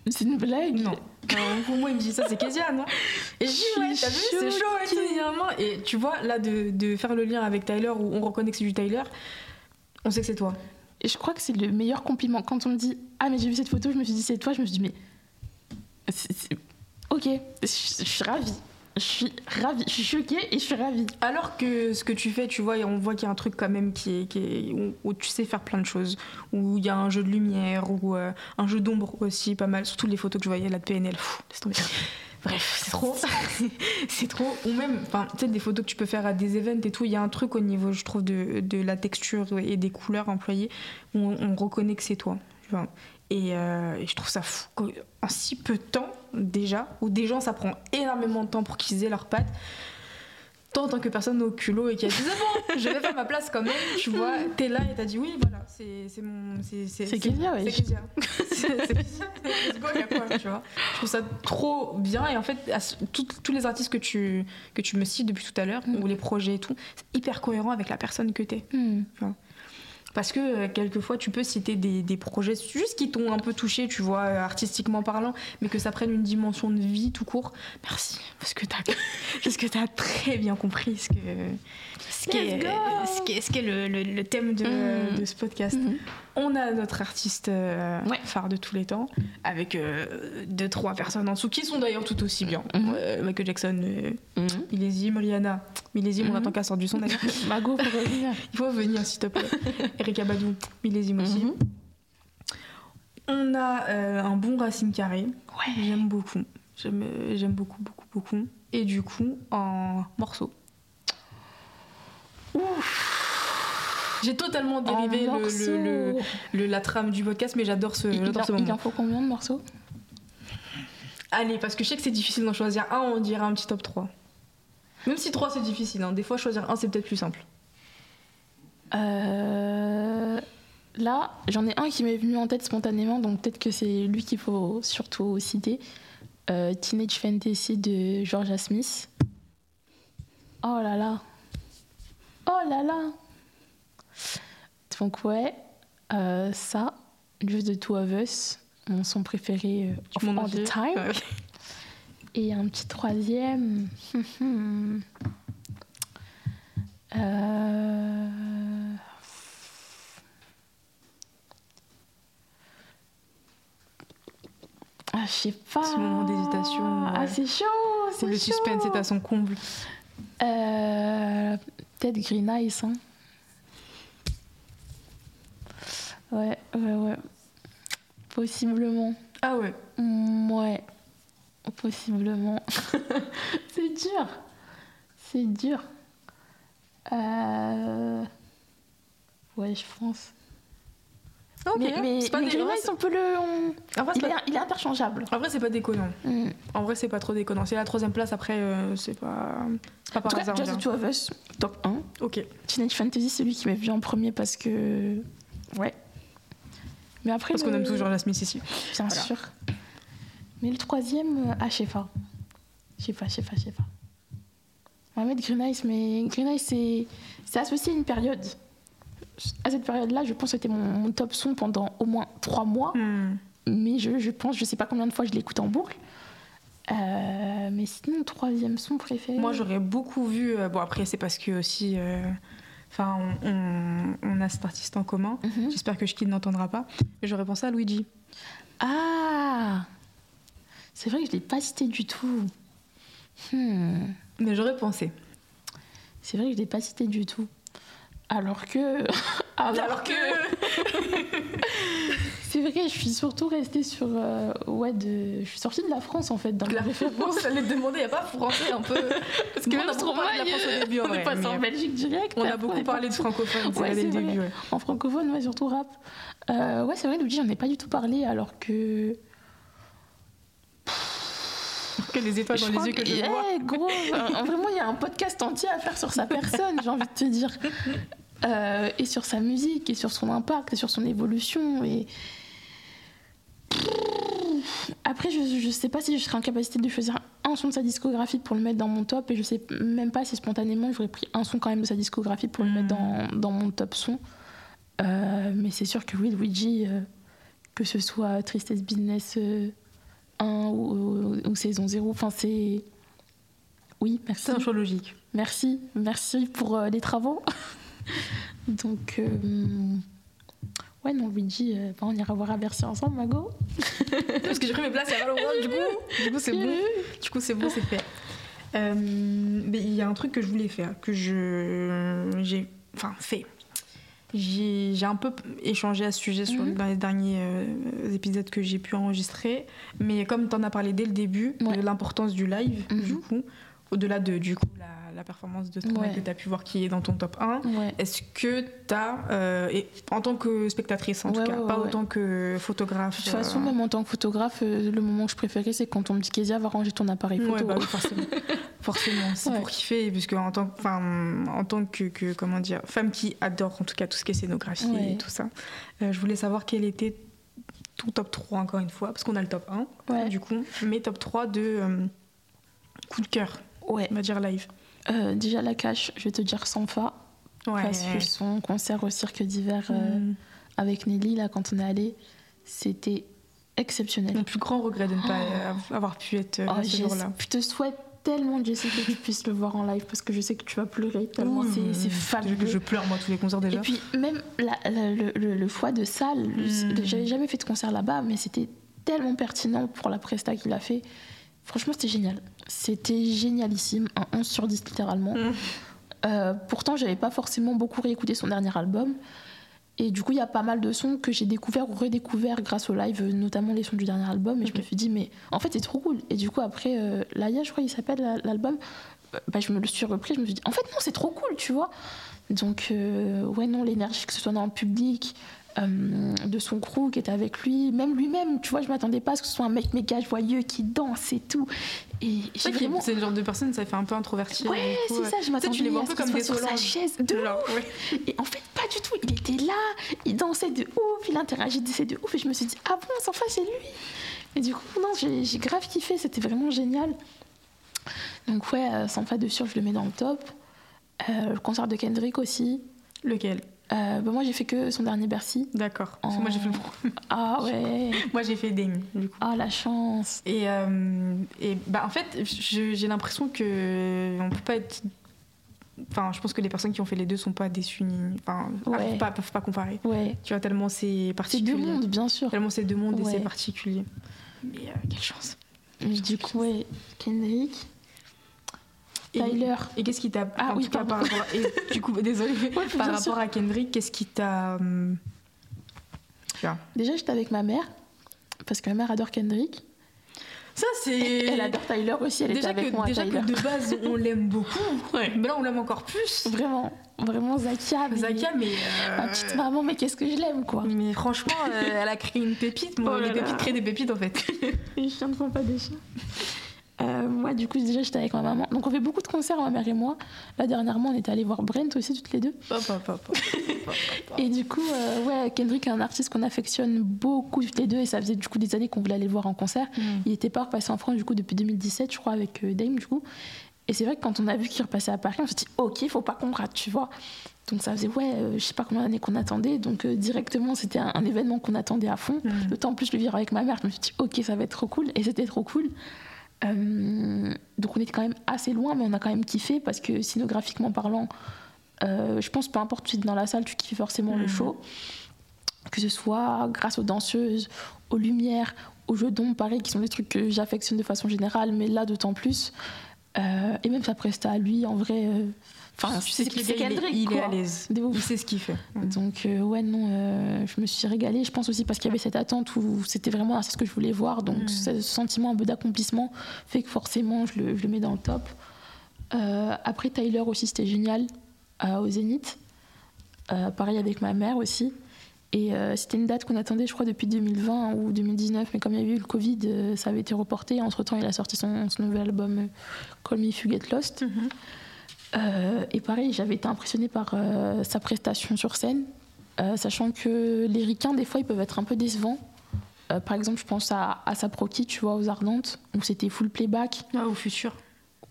[SPEAKER 2] C'est une blague.
[SPEAKER 1] Non. Non, Pour moi, il me dit, ça, c'est Kezia, non Et je dis, ouais, t'as vu, c'est chaud et tout. Et tu vois, là, de, de faire le lien avec Tyler, où on reconnaît que c'est du Tyler, on sait que c'est toi.
[SPEAKER 2] Et je crois que c'est le meilleur compliment. Quand on me dit Ah, mais j'ai vu cette photo, je me suis dit c'est toi, je me suis dit Mais. Ok, je suis ravie. Je suis ravie. Je suis choquée et je suis ravie.
[SPEAKER 1] Alors que ce que tu fais, tu vois, on voit qu'il y a un truc quand même qui est, qui est- où, où tu sais faire plein de choses, où il y a un jeu de lumière, ou euh, un jeu d'ombre aussi, pas mal. Surtout les photos que je voyais là de PNL. Pfff, laisse tomber. Bref, c'est trop. c'est trop. Ou même, enfin, tu sais, des photos que tu peux faire à des events et tout, il y a un truc au niveau, je trouve, de, de la texture et des couleurs employées, où on, on reconnaît que c'est toi. Et, euh, et je trouve ça fou. qu'en- En si peu de temps, déjà, où des gens, ça prend énormément de temps pour qu'ils aient leurs pattes. Toi, en tant que personne au culot et qui a dit c'est bon, je vais faire ma place quand même, tu vois, t'es là et t'as dit oui, voilà, c'est mon. C'est
[SPEAKER 2] C'est Kezia, ouais.
[SPEAKER 1] C'est Kezia. C'est c'est Kezia. Let's go, y a quoi, tu vois. Je trouve ça trop bien et en fait, tout- tous les artistes que tu, que tu me cites depuis tout à l'heure,
[SPEAKER 2] Mm.
[SPEAKER 1] ou les projets et tout, c'est hyper cohérent avec la personne que t'es.
[SPEAKER 2] Hmm.
[SPEAKER 1] Parce que euh, quelquefois, tu peux citer des, des projets juste qui t'ont un peu touché, tu vois, euh, artistiquement parlant, mais que ça prenne une dimension de vie tout court. Merci, parce que t'as, parce que t'as très bien compris ce que, ce qu'est,
[SPEAKER 2] go
[SPEAKER 1] ce qu'est, ce qu'est le, le- le thème de,
[SPEAKER 2] Mhm.
[SPEAKER 1] de ce podcast.
[SPEAKER 2] Mhm.
[SPEAKER 1] On a notre artiste euh,
[SPEAKER 2] Ouais.
[SPEAKER 1] phare de tous les temps, avec euh, deux, trois personnes en dessous, qui sont d'ailleurs tout aussi bien.
[SPEAKER 2] Mhm.
[SPEAKER 1] Euh, Michael Jackson, euh. Millésime, Rihanna, Millésime, on attend qu'elle sorte du son.
[SPEAKER 2] Mago.
[SPEAKER 1] Il faut venir, s'il te plaît. Erika Badou, millésime aussi.
[SPEAKER 2] Mhm.
[SPEAKER 1] On a euh, un bon Racine Carré.
[SPEAKER 2] Ouais.
[SPEAKER 1] J'aime beaucoup. J'aime, euh, beaucoup, beaucoup, beaucoup. Et du coup, en morceau. J'ai totalement dérivé le, le-
[SPEAKER 2] morceaux.
[SPEAKER 1] la trame du podcast, mais j'adore ce,
[SPEAKER 2] Il,
[SPEAKER 1] ce
[SPEAKER 2] il
[SPEAKER 1] moment.
[SPEAKER 2] en faut combien de morceaux?
[SPEAKER 1] Allez, parce que je sais que c'est difficile d'en choisir un, on dirait un petit top 3. Même si 3 c'est difficile, hein. des fois choisir un c'est peut-être plus simple.
[SPEAKER 2] Euh, Là, j'en ai un qui m'est venu en tête spontanément, donc peut-être que c'est lui qu'il faut surtout citer. Euh, Teenage Fantasy de Georgia Smith. Oh là là. Oh là là. Donc ouais, euh, ça, Just the Two of Us, mon son préféré euh, of all the time.
[SPEAKER 1] Ouais.
[SPEAKER 2] Et un petit troisième. Euh, Ah, je sais pas.
[SPEAKER 1] Ce moment d'hésitation,
[SPEAKER 2] Ah, c'est chaud.
[SPEAKER 1] C'est le suspense est à son comble.
[SPEAKER 2] Euh, Peut-être Green Eyes. Hein. Ouais, ouais, ouais. Possiblement.
[SPEAKER 1] Ah ouais.
[SPEAKER 2] Mm, Ouais. Possiblement. c'est dur. C'est dur. Euh... Ouais, je pense.
[SPEAKER 1] Ok,
[SPEAKER 2] mais mais,
[SPEAKER 1] c'est pas
[SPEAKER 2] mais
[SPEAKER 1] en
[SPEAKER 2] Eyes, on peut le. on-
[SPEAKER 1] en vrai, c'est
[SPEAKER 2] Il, est,
[SPEAKER 1] pas-
[SPEAKER 2] il est interchangeable.
[SPEAKER 1] en vrai, c'est pas déconnant.
[SPEAKER 2] Mm.
[SPEAKER 1] En vrai, c'est pas trop déconnant. C'est la troisième place, après, euh, c'est pas, c'est pas
[SPEAKER 2] En
[SPEAKER 1] par
[SPEAKER 2] tout cas,
[SPEAKER 1] hasard.
[SPEAKER 2] Just the
[SPEAKER 1] dirait.
[SPEAKER 2] Two of Us, top 1.
[SPEAKER 1] Ok.
[SPEAKER 2] Teenage Fantasy, c'est lui qui m'est venu en premier parce que. Ouais. Mais après.
[SPEAKER 1] Parce qu'on aime toujours la Smith ici.
[SPEAKER 2] Bien
[SPEAKER 1] Voilà.
[SPEAKER 2] sûr. Mais le troisième, euh, HFA. Je sais pas, je sais pas, je sais pas. On va mettre Green Eyes, mais Green Eyes, c'est c'est associé à une période. À cette période-là, je pense que c'était mon, mon top son pendant au moins trois mois.
[SPEAKER 1] Hmm.
[SPEAKER 2] Mais je, je pense, je sais pas combien de fois je l'écoute en boucle. Euh, mais sinon, troisième son préféré.
[SPEAKER 1] Moi, j'aurais beaucoup vu. euh, bon, après, c'est parce que aussi. euh, Enfin, on, on- on a cet artiste en commun.
[SPEAKER 2] Mhm.
[SPEAKER 1] J'espère que Shkid n'entendra pas. Mais j'aurais pensé à Luigi.
[SPEAKER 2] Ah C'est vrai que je l'ai pas cité du tout. Hmm.
[SPEAKER 1] Mais j'aurais pensé.
[SPEAKER 2] C'est vrai que je l'ai pas cité du tout. Alors que.
[SPEAKER 1] Alors que.
[SPEAKER 2] C'est vrai, je suis surtout restée sur. euh, ouais, de. Je suis sortie de la France en fait, dans
[SPEAKER 1] La référence, j'allais te demander, il n'y a pas français un peu. Parce que même trop au début, en
[SPEAKER 2] On
[SPEAKER 1] vrai,
[SPEAKER 2] est passé
[SPEAKER 1] mais
[SPEAKER 2] en Belgique direct.
[SPEAKER 1] On a
[SPEAKER 2] après,
[SPEAKER 1] beaucoup
[SPEAKER 2] est
[SPEAKER 1] parlé de
[SPEAKER 2] passé-
[SPEAKER 1] francophone, c'est
[SPEAKER 2] Ouais,
[SPEAKER 1] dès le
[SPEAKER 2] c'est
[SPEAKER 1] début.
[SPEAKER 2] vrai.
[SPEAKER 1] ouais.
[SPEAKER 2] En francophone, ouais, surtout rap. Euh, ouais, c'est vrai, Luigi, j'en ai pas du tout parlé alors que.
[SPEAKER 1] Que les étoiles
[SPEAKER 2] Je
[SPEAKER 1] dans les yeux que je
[SPEAKER 2] que-
[SPEAKER 1] vois.
[SPEAKER 2] Ouais, gros, euh, vraiment, il y a un podcast entier à faire sur sa personne, j'ai envie de te dire. Euh, et sur sa musique, et sur son impact, et sur son évolution. Et... Après, je, je sais pas si je serais en capacité de choisir un son de sa discographie pour le mettre dans mon top, et je sais même pas si spontanément j'aurais pris un son quand même de sa discographie pour le
[SPEAKER 1] Hmm.
[SPEAKER 2] mettre dans, dans mon top son. Euh, mais c'est sûr que oui, Luigi, euh, que ce soit Tristesse Business euh, 1 ou, ou- ou saison 0, enfin c'est. Oui, merci.
[SPEAKER 1] C'est un choix logique.
[SPEAKER 2] Merci, merci pour euh, les travaux. Donc, euh, ouais, non, Luigi, euh, bah, on ira voir à Bercy ensemble, Mago.
[SPEAKER 1] Parce que j'ai pris mes places pas longtemps, du coup, du coup c'est bon. Du coup, c'est bon, c'est fait. Euh, mais il y a un truc que je voulais faire, que je j'ai enfin fait. J'ai un peu échangé à ce sujet sur,
[SPEAKER 2] Mhm.
[SPEAKER 1] dans les derniers euh, épisodes que j'ai pu enregistrer, mais comme tu en as parlé dès le début,
[SPEAKER 2] Ouais.
[SPEAKER 1] de l'importance du live,
[SPEAKER 2] Mhm.
[SPEAKER 1] du coup, au-delà de du coup, la, la performance de travail
[SPEAKER 2] Ouais.
[SPEAKER 1] que tu as pu voir qui est dans ton top 1,
[SPEAKER 2] Ouais.
[SPEAKER 1] est-ce que tu as, et en tant que spectatrice en
[SPEAKER 2] Ouais,
[SPEAKER 1] tout cas, pas autant que photographe
[SPEAKER 2] De toute façon,
[SPEAKER 1] euh,
[SPEAKER 2] même en tant que photographe, euh, le moment que je préférais, c'est quand on me dit Kézia va ranger ton appareil photo.
[SPEAKER 1] Bah oui, forcément. forcément, c'est pour kiffer, puisque en tant, en tant que, que- comment dire, femme qui adore en tout cas tout ce qui est scénographie et tout ça, euh, je voulais savoir quel était ton top 3 encore une fois, parce qu'on a le top 1
[SPEAKER 2] Ouais.
[SPEAKER 1] du coup, mais top 3 de euh, coup de cœur,
[SPEAKER 2] Ouais.
[SPEAKER 1] on va dire live.
[SPEAKER 2] Euh, déjà, la cache, je vais te dire Sanfa.
[SPEAKER 1] Ouais.
[SPEAKER 2] Parce que son concert au cirque d'hiver euh,
[SPEAKER 1] Mm.
[SPEAKER 2] avec Nelly, là, quand on est allé, c'était exceptionnel.
[SPEAKER 1] Mon plus grand regret de ne pas euh, avoir pu être euh,
[SPEAKER 2] Oh,
[SPEAKER 1] ce jour-là.
[SPEAKER 2] je te souhaite tellement, Jessie, que tu puisses le voir en live parce que je sais que tu vas pleurer tellement c'est- fabuleux.
[SPEAKER 1] Je pleure moi tous les concerts
[SPEAKER 2] Et
[SPEAKER 1] déjà.
[SPEAKER 2] puis même la- la- le, le- le choix de salle, le-
[SPEAKER 1] Mm.
[SPEAKER 2] j'avais jamais fait de concert là-bas, mais c'était tellement pertinent pour la presta qu'il a fait. Franchement, c'était génial. C'était génialissime, un 11 sur 10 littéralement.
[SPEAKER 1] Mm.
[SPEAKER 2] Euh, pourtant, j'avais pas forcément beaucoup réécouté son dernier album. Et du coup, il y a pas mal de sons que j'ai découverts ou redécouverts grâce au live, notamment les sons du dernier album. Et je me suis dit, mais en fait, c'est trop cool. Et du coup, après, euh, Laïa, je crois qu'il s'appelle la- l'album, euh, bah, je me le suis repris. Je me suis dit, en fait, non, c'est trop cool, tu vois. Donc, euh, ouais, non, l'énergie, que ce soit dans le public, euh, de son crew qui était avec lui, même lui-même, tu vois, je m'attendais pas à ce que ce soit un mec méga joyeux qui danse et tout. Et
[SPEAKER 1] C'est qu'il-
[SPEAKER 2] vraiment.
[SPEAKER 1] c'est le genre de personne, ça fait un peu introverti.
[SPEAKER 2] Ouais, c'est ça, je m'attendais
[SPEAKER 1] tu les vois
[SPEAKER 2] à
[SPEAKER 1] un peu
[SPEAKER 2] ce qu'il
[SPEAKER 1] comme des
[SPEAKER 2] sur sa chaise. De
[SPEAKER 1] Genre,
[SPEAKER 2] ouf.
[SPEAKER 1] ouais.
[SPEAKER 2] Et en fait, pas du tout. Il était là, il dansait de ouf, il interagissait de ouf. Et je me suis dit, ah bon, sans face, c'est lui. Et du coup, non, j'ai grave kiffé, c'était vraiment génial. Donc, ouais, euh, sans de sûr, je le mets dans le top. Euh, le concert de Kendrick aussi.
[SPEAKER 1] Lequel?
[SPEAKER 2] Euh, bah, moi, j'ai fait que son dernier Bercy.
[SPEAKER 1] D'accord. Que Moi j'ai fait le
[SPEAKER 2] Oh. Ah ouais.
[SPEAKER 1] Moi j'ai fait Dame du coup.
[SPEAKER 2] Ah, la chance.
[SPEAKER 1] Et, euh, et bah en fait j'ai l'impression que on peut pas être. Enfin je pense que les personnes qui ont fait les deux sont pas déçues ni. Enfin
[SPEAKER 2] Ouais.
[SPEAKER 1] pas, peuvent pas comparer.
[SPEAKER 2] Ouais.
[SPEAKER 1] Tu vois tellement c'est
[SPEAKER 2] C'est
[SPEAKER 1] particulier.
[SPEAKER 2] deux mondes, bien sûr.
[SPEAKER 1] Tellement c'est deux mondes et c'est particulier. Mais euh, quelle chance.
[SPEAKER 2] Mais du coup, ouais, Kendrick,
[SPEAKER 1] Et-
[SPEAKER 2] Tyler.
[SPEAKER 1] Et qu'est-ce qui t'a.
[SPEAKER 2] Ah oui,
[SPEAKER 1] par rapport. Et du coup, désolé.
[SPEAKER 2] Ouais,
[SPEAKER 1] par rapport
[SPEAKER 2] sûr.
[SPEAKER 1] à Kendrick, qu'est-ce qui t'a. hum.
[SPEAKER 2] Déjà, j'étais avec ma mère, parce que ma mère adore Kendrick.
[SPEAKER 1] Ça, c'est.
[SPEAKER 2] Elle adore Tyler aussi, elle
[SPEAKER 1] Déjà,
[SPEAKER 2] était avec
[SPEAKER 1] que,
[SPEAKER 2] moi
[SPEAKER 1] déjà
[SPEAKER 2] Tyler.
[SPEAKER 1] que de base, on l'aime beaucoup. Mais là, on l'aime encore plus.
[SPEAKER 2] Vraiment, vraiment Zakia. Mais...
[SPEAKER 1] Zaka, mais.
[SPEAKER 2] Ma
[SPEAKER 1] euh,
[SPEAKER 2] petite maman, mais qu'est-ce que je l'aime, quoi.
[SPEAKER 1] Mais franchement, euh, elle a créé une pépite. Moi,
[SPEAKER 2] Oh
[SPEAKER 1] les pépites créent des pépites en fait.
[SPEAKER 2] Les chiens ne font pas des chiens. Euh, moi, du coup, déjà, j'étais avec ma maman. Donc, on fait beaucoup de concerts, ma mère et moi. Là, dernièrement, on était allés voir Brent aussi, toutes les deux. et du coup, euh, ouais, Kendrick est un artiste qu'on affectionne beaucoup, toutes les deux. Et ça faisait du coup des années qu'on voulait aller le voir en concert. Mm. Il était pas repassé en France, du coup, depuis 2017, je crois, avec euh, Dame, du coup. Et c'est vrai que quand on a vu qu'il repassait à Paris, on s'est dit, ok, faut pas qu'on rate, tu vois. Donc ça faisait, ouais, je sais pas combien d'années qu'on attendait. Donc directement, c'était un, événement qu'on attendait à fond. Mm. D'autant plus le vivre avec ma mère. Je me suis dit, ok, ça va être trop cool. Et c'était trop cool. Euh, donc on était quand même assez loin, mais on a quand même kiffé parce que scénographiquement parlant, euh, je pense peu importe tu es dans la salle, tu kiffes forcément le mm. show. Que ce soit grâce aux danseuses, aux lumières, aux jeux d'ombre, pareil, qui sont des trucs que j'affectionne de façon générale, mais là d'autant plus. Euh, et même sa presta à lui, en vrai,
[SPEAKER 1] Enfin, tu sais qu'il est, il est à l'aise. Il sait ce qu'il fait.
[SPEAKER 2] Donc, euh, ouais, non, euh, je me suis régalée. Je pense aussi parce qu'il y avait cette attente où c'était vraiment ce que je voulais voir. Donc, mm. ce sentiment un peu d'accomplissement fait que forcément, je le, je le mets dans le top. Euh, après, Tyler aussi, c'était génial au Zénith. pareil avec ma mère aussi. Et c'était une date qu'on attendait, je crois, depuis 2020 ou 2019. Mais comme il y avait eu le Covid, ça avait été reporté. Entre temps, il a sorti son, son nouvel album Call Me If You Get Lost. Mm-hmm. Euh, et pareil, j'avais été impressionnée par euh, sa prestation sur scène, euh, sachant que les ricains, des fois, ils peuvent être un peu décevants. par exemple, je pense à, à sa proki, tu vois, aux Ardentes, où c'était full playback.
[SPEAKER 1] Ah, au futur.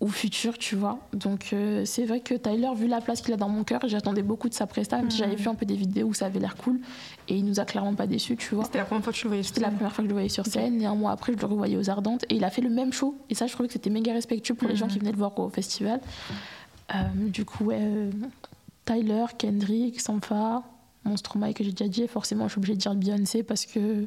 [SPEAKER 2] Au futur, tu vois. Donc, c'est vrai que Tyler, vu la place qu'il a dans mon cœur, j'attendais beaucoup de sa prestation, si j'avais vu un peu des vidéos où ça avait l'air cool. Et il nous a clairement pas déçus, tu vois.
[SPEAKER 1] C'était la première fois que je le voyais
[SPEAKER 2] sur scène. C'était la première fois que je le voyais sur scène. Et un mois après, je le revoyais aux Ardentes. Et il a fait le même show. Et ça, je trouvais que c'était méga respectueux pour les gens qui venaient le voir au festival. Du coup, euh, Tyler, Kendrick, Sampha, Monster Mike que j'ai déjà dit, et forcément je suis obligée de dire Beyoncé parce que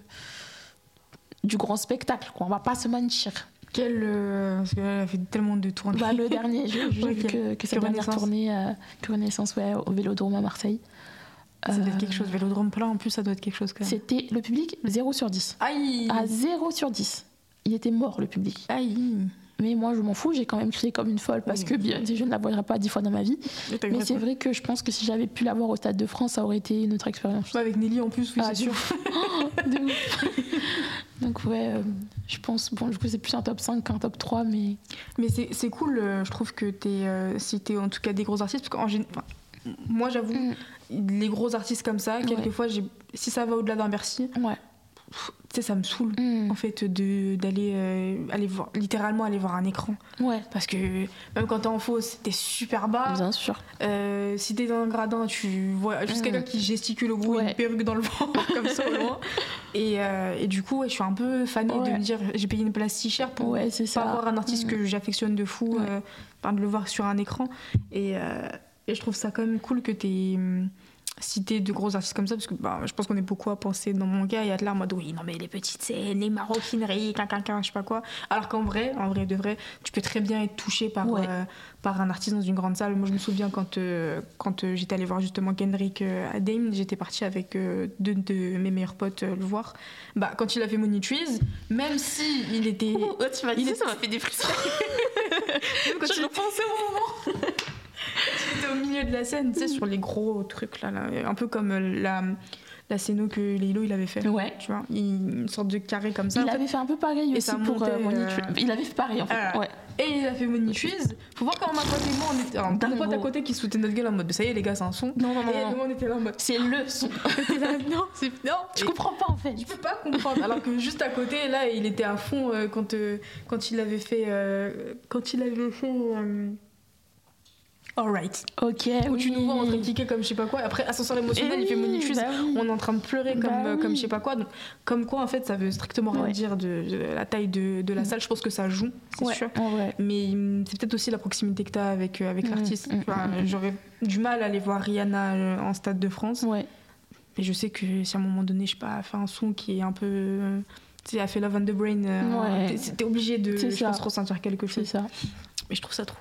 [SPEAKER 2] du grand spectacle, quoi. on va pas se mentir.
[SPEAKER 1] Quel, euh, parce qu'elle a fait tellement de tournées.
[SPEAKER 2] Bah, le dernier, j'ai vu que, que sa dernière tournée, euh, Renaissance ouais, au Vélodrome à Marseille.
[SPEAKER 1] Ça doit être quelque chose, Vélodrome plein en plus, ça doit être quelque chose quand même.
[SPEAKER 2] C'était le public 0 sur 10.
[SPEAKER 1] Aïe
[SPEAKER 2] À 0 sur 10. Il était mort le public.
[SPEAKER 1] Aïe
[SPEAKER 2] mais moi, je m'en fous, j'ai quand même crié comme une folle parce que bien, je ne la voudrais pas dix fois dans ma vie. Mais c'est vrai que je pense que si j'avais pu la voir au Stade de France, ça aurait été une autre expérience.
[SPEAKER 1] avec Nelly en plus, oui, ah, c'est sûr.
[SPEAKER 2] Donc, ouais, euh, je pense, bon, du coup, c'est plus un top 5 qu'un top 3, mais.
[SPEAKER 1] Mais c'est cool, euh, je trouve que tu es, euh, si tu en tout cas des gros artistes, parce qu'en général. Moi, j'avoue, mm. les gros artistes comme ça, quelquefois, si ça va au-delà d'un Bercy,
[SPEAKER 2] ouais
[SPEAKER 1] sais, ça me saoule, mm. en fait, d'aller euh, aller voir, littéralement aller voir un écran.
[SPEAKER 2] Ouais.
[SPEAKER 1] Parce que même quand t'es en fausse, t'es super bas.
[SPEAKER 2] Bien sûr.
[SPEAKER 1] Euh, si t'es dans un gradin, tu vois juste mm. quelqu'un qui gesticule au bout, une perruque dans le vent, comme ça au loin. Et, euh, et, du coup, je suis un peu fanée de me dire, j'ai payé une place si chère pour pas ça. voir un artiste mm. que j'affectionne de fou, de le voir sur un écran. Et, et, je trouve ça quand même cool que t'es citer de gros artistes comme ça parce que bah, je pense qu'on est beaucoup à penser dans mon gars et être là en mode oui non mais les petites scènes les maroquineries quelqu'un je sais pas quoi. Alors qu'en vrai en vrai de vrai tu peux très bien être touché par euh, par un artiste dans une grande salle. Moi je me souviens quand euh, quand euh, j'étais allée voir justement Kendrick à Dame j'étais partie avec deux de mes meilleurs potes le voir. Bah quand il a fait Money Trees même si il était
[SPEAKER 2] oh, tu m'as dit ça m'a fait des frissons.
[SPEAKER 1] Quand je repensais au moment J'étais au milieu de la scène, tu sais, sur les gros trucs là, là. un peu comme euh, la la scéno que Lilo il avait fait.
[SPEAKER 2] Ouais.
[SPEAKER 1] Tu vois, une sorte de carré comme ça.
[SPEAKER 2] Il avait fait un peu pareil aussi pour euh, Money euh... Il avait fait pareil en fait. ouais.
[SPEAKER 1] Et il a fait Trees. Faut voir comment ma pote et moi on était. Alors, mon pote à côté qui soutenait notre gueule en mode ça y est les gars, c'est un son.
[SPEAKER 2] Non, non, non.
[SPEAKER 1] Et nous on était là en mode
[SPEAKER 2] c'est le son.
[SPEAKER 1] non, c'est. Non.
[SPEAKER 2] Je comprends pas en fait.
[SPEAKER 1] Je peux pas comprendre. Alors que juste à côté, là, il était à fond euh, quand, euh, quand il avait fait. quand il avait fait. Alright.
[SPEAKER 2] Ok.
[SPEAKER 1] Où tu nous vois en train de cliquer comme je sais pas quoi. Après, ascenseur émotionnel, il fait Money bah On est en train de pleurer comme, bah comme je sais pas quoi. Donc, comme quoi, en fait, ça veut strictement rien dire de, la taille de, de, la mm. salle. Je pense que ça joue, c'est sûr. Mais mm, c'est peut-être aussi la proximité que tu as avec, euh, avec mm, l'artiste. J'aurais du mal à aller voir Rihanna euh, en Stade de France.
[SPEAKER 2] Ouais.
[SPEAKER 1] Mais je sais que si à un moment donné, je sais pas, fait un son qui est un peu. Euh, tu sais, a fait Love on the Brain. T'es obligé de, je pense, ressentir quelque chose.
[SPEAKER 2] C'est ça.
[SPEAKER 1] Mais je trouve ça trop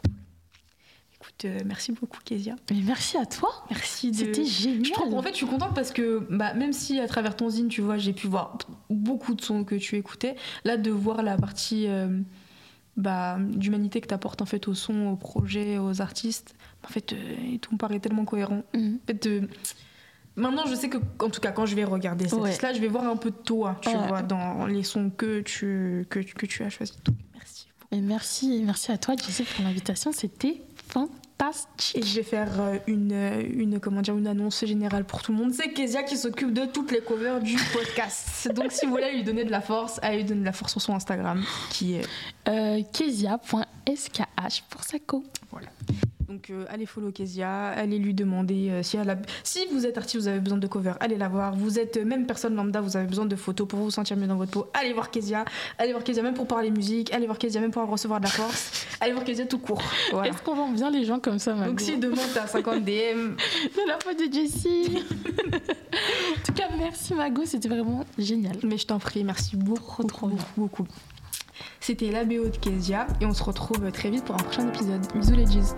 [SPEAKER 1] merci beaucoup, Kezia.
[SPEAKER 2] Mais merci à toi.
[SPEAKER 1] Merci.
[SPEAKER 2] C'était génial.
[SPEAKER 1] en fait, je suis contente parce que bah, même si à travers ton zine, tu vois, j'ai pu voir beaucoup de sons que tu écoutais, là, de voir la partie euh, bah, d'humanité que tu apportes en fait au son, au projet, aux artistes, en fait, euh, tout me paraît tellement cohérent. Mhm. En fait, euh, Maintenant, je sais que, en tout cas, quand je vais regarder cette là je vais voir un peu de toi, tu vois, dans les sons que tu, que, que tu as choisis. Merci
[SPEAKER 2] Et merci, merci à toi, Jessie, pour l'invitation. C'était fantastique.
[SPEAKER 1] Et je vais faire euh, une, euh, une, comment dire, une annonce générale pour tout le monde. C'est Kezia qui s'occupe de toutes les covers du podcast. Donc si vous voulez lui donner de la force, allez lui donner de la force sur son Instagram qui est
[SPEAKER 2] euh, kezia.skh pour sa co.
[SPEAKER 1] Voilà. Donc euh, allez follow Kezia, allez lui demander euh, si, elle a... si vous êtes artiste, vous avez besoin de cover, allez la voir. Vous êtes euh, même personne lambda, vous avez besoin de photos pour vous sentir mieux dans votre peau, allez voir Kezia. Allez voir Kezia même pour parler musique, allez voir Kezia même pour recevoir de la force, allez voir Kezia tout court. Voilà.
[SPEAKER 2] Est-ce qu'on vend bien les gens comme ça, Mago
[SPEAKER 1] Donc si demain t'as 50 DM,
[SPEAKER 2] C'est la faute de Jessie. en tout cas, merci Mago, c'était vraiment génial.
[SPEAKER 1] mais je t'en prie, merci beaucoup, beaucoup. C'était la BO de Kezia et on se retrouve très vite pour un prochain épisode. Bisous les G's.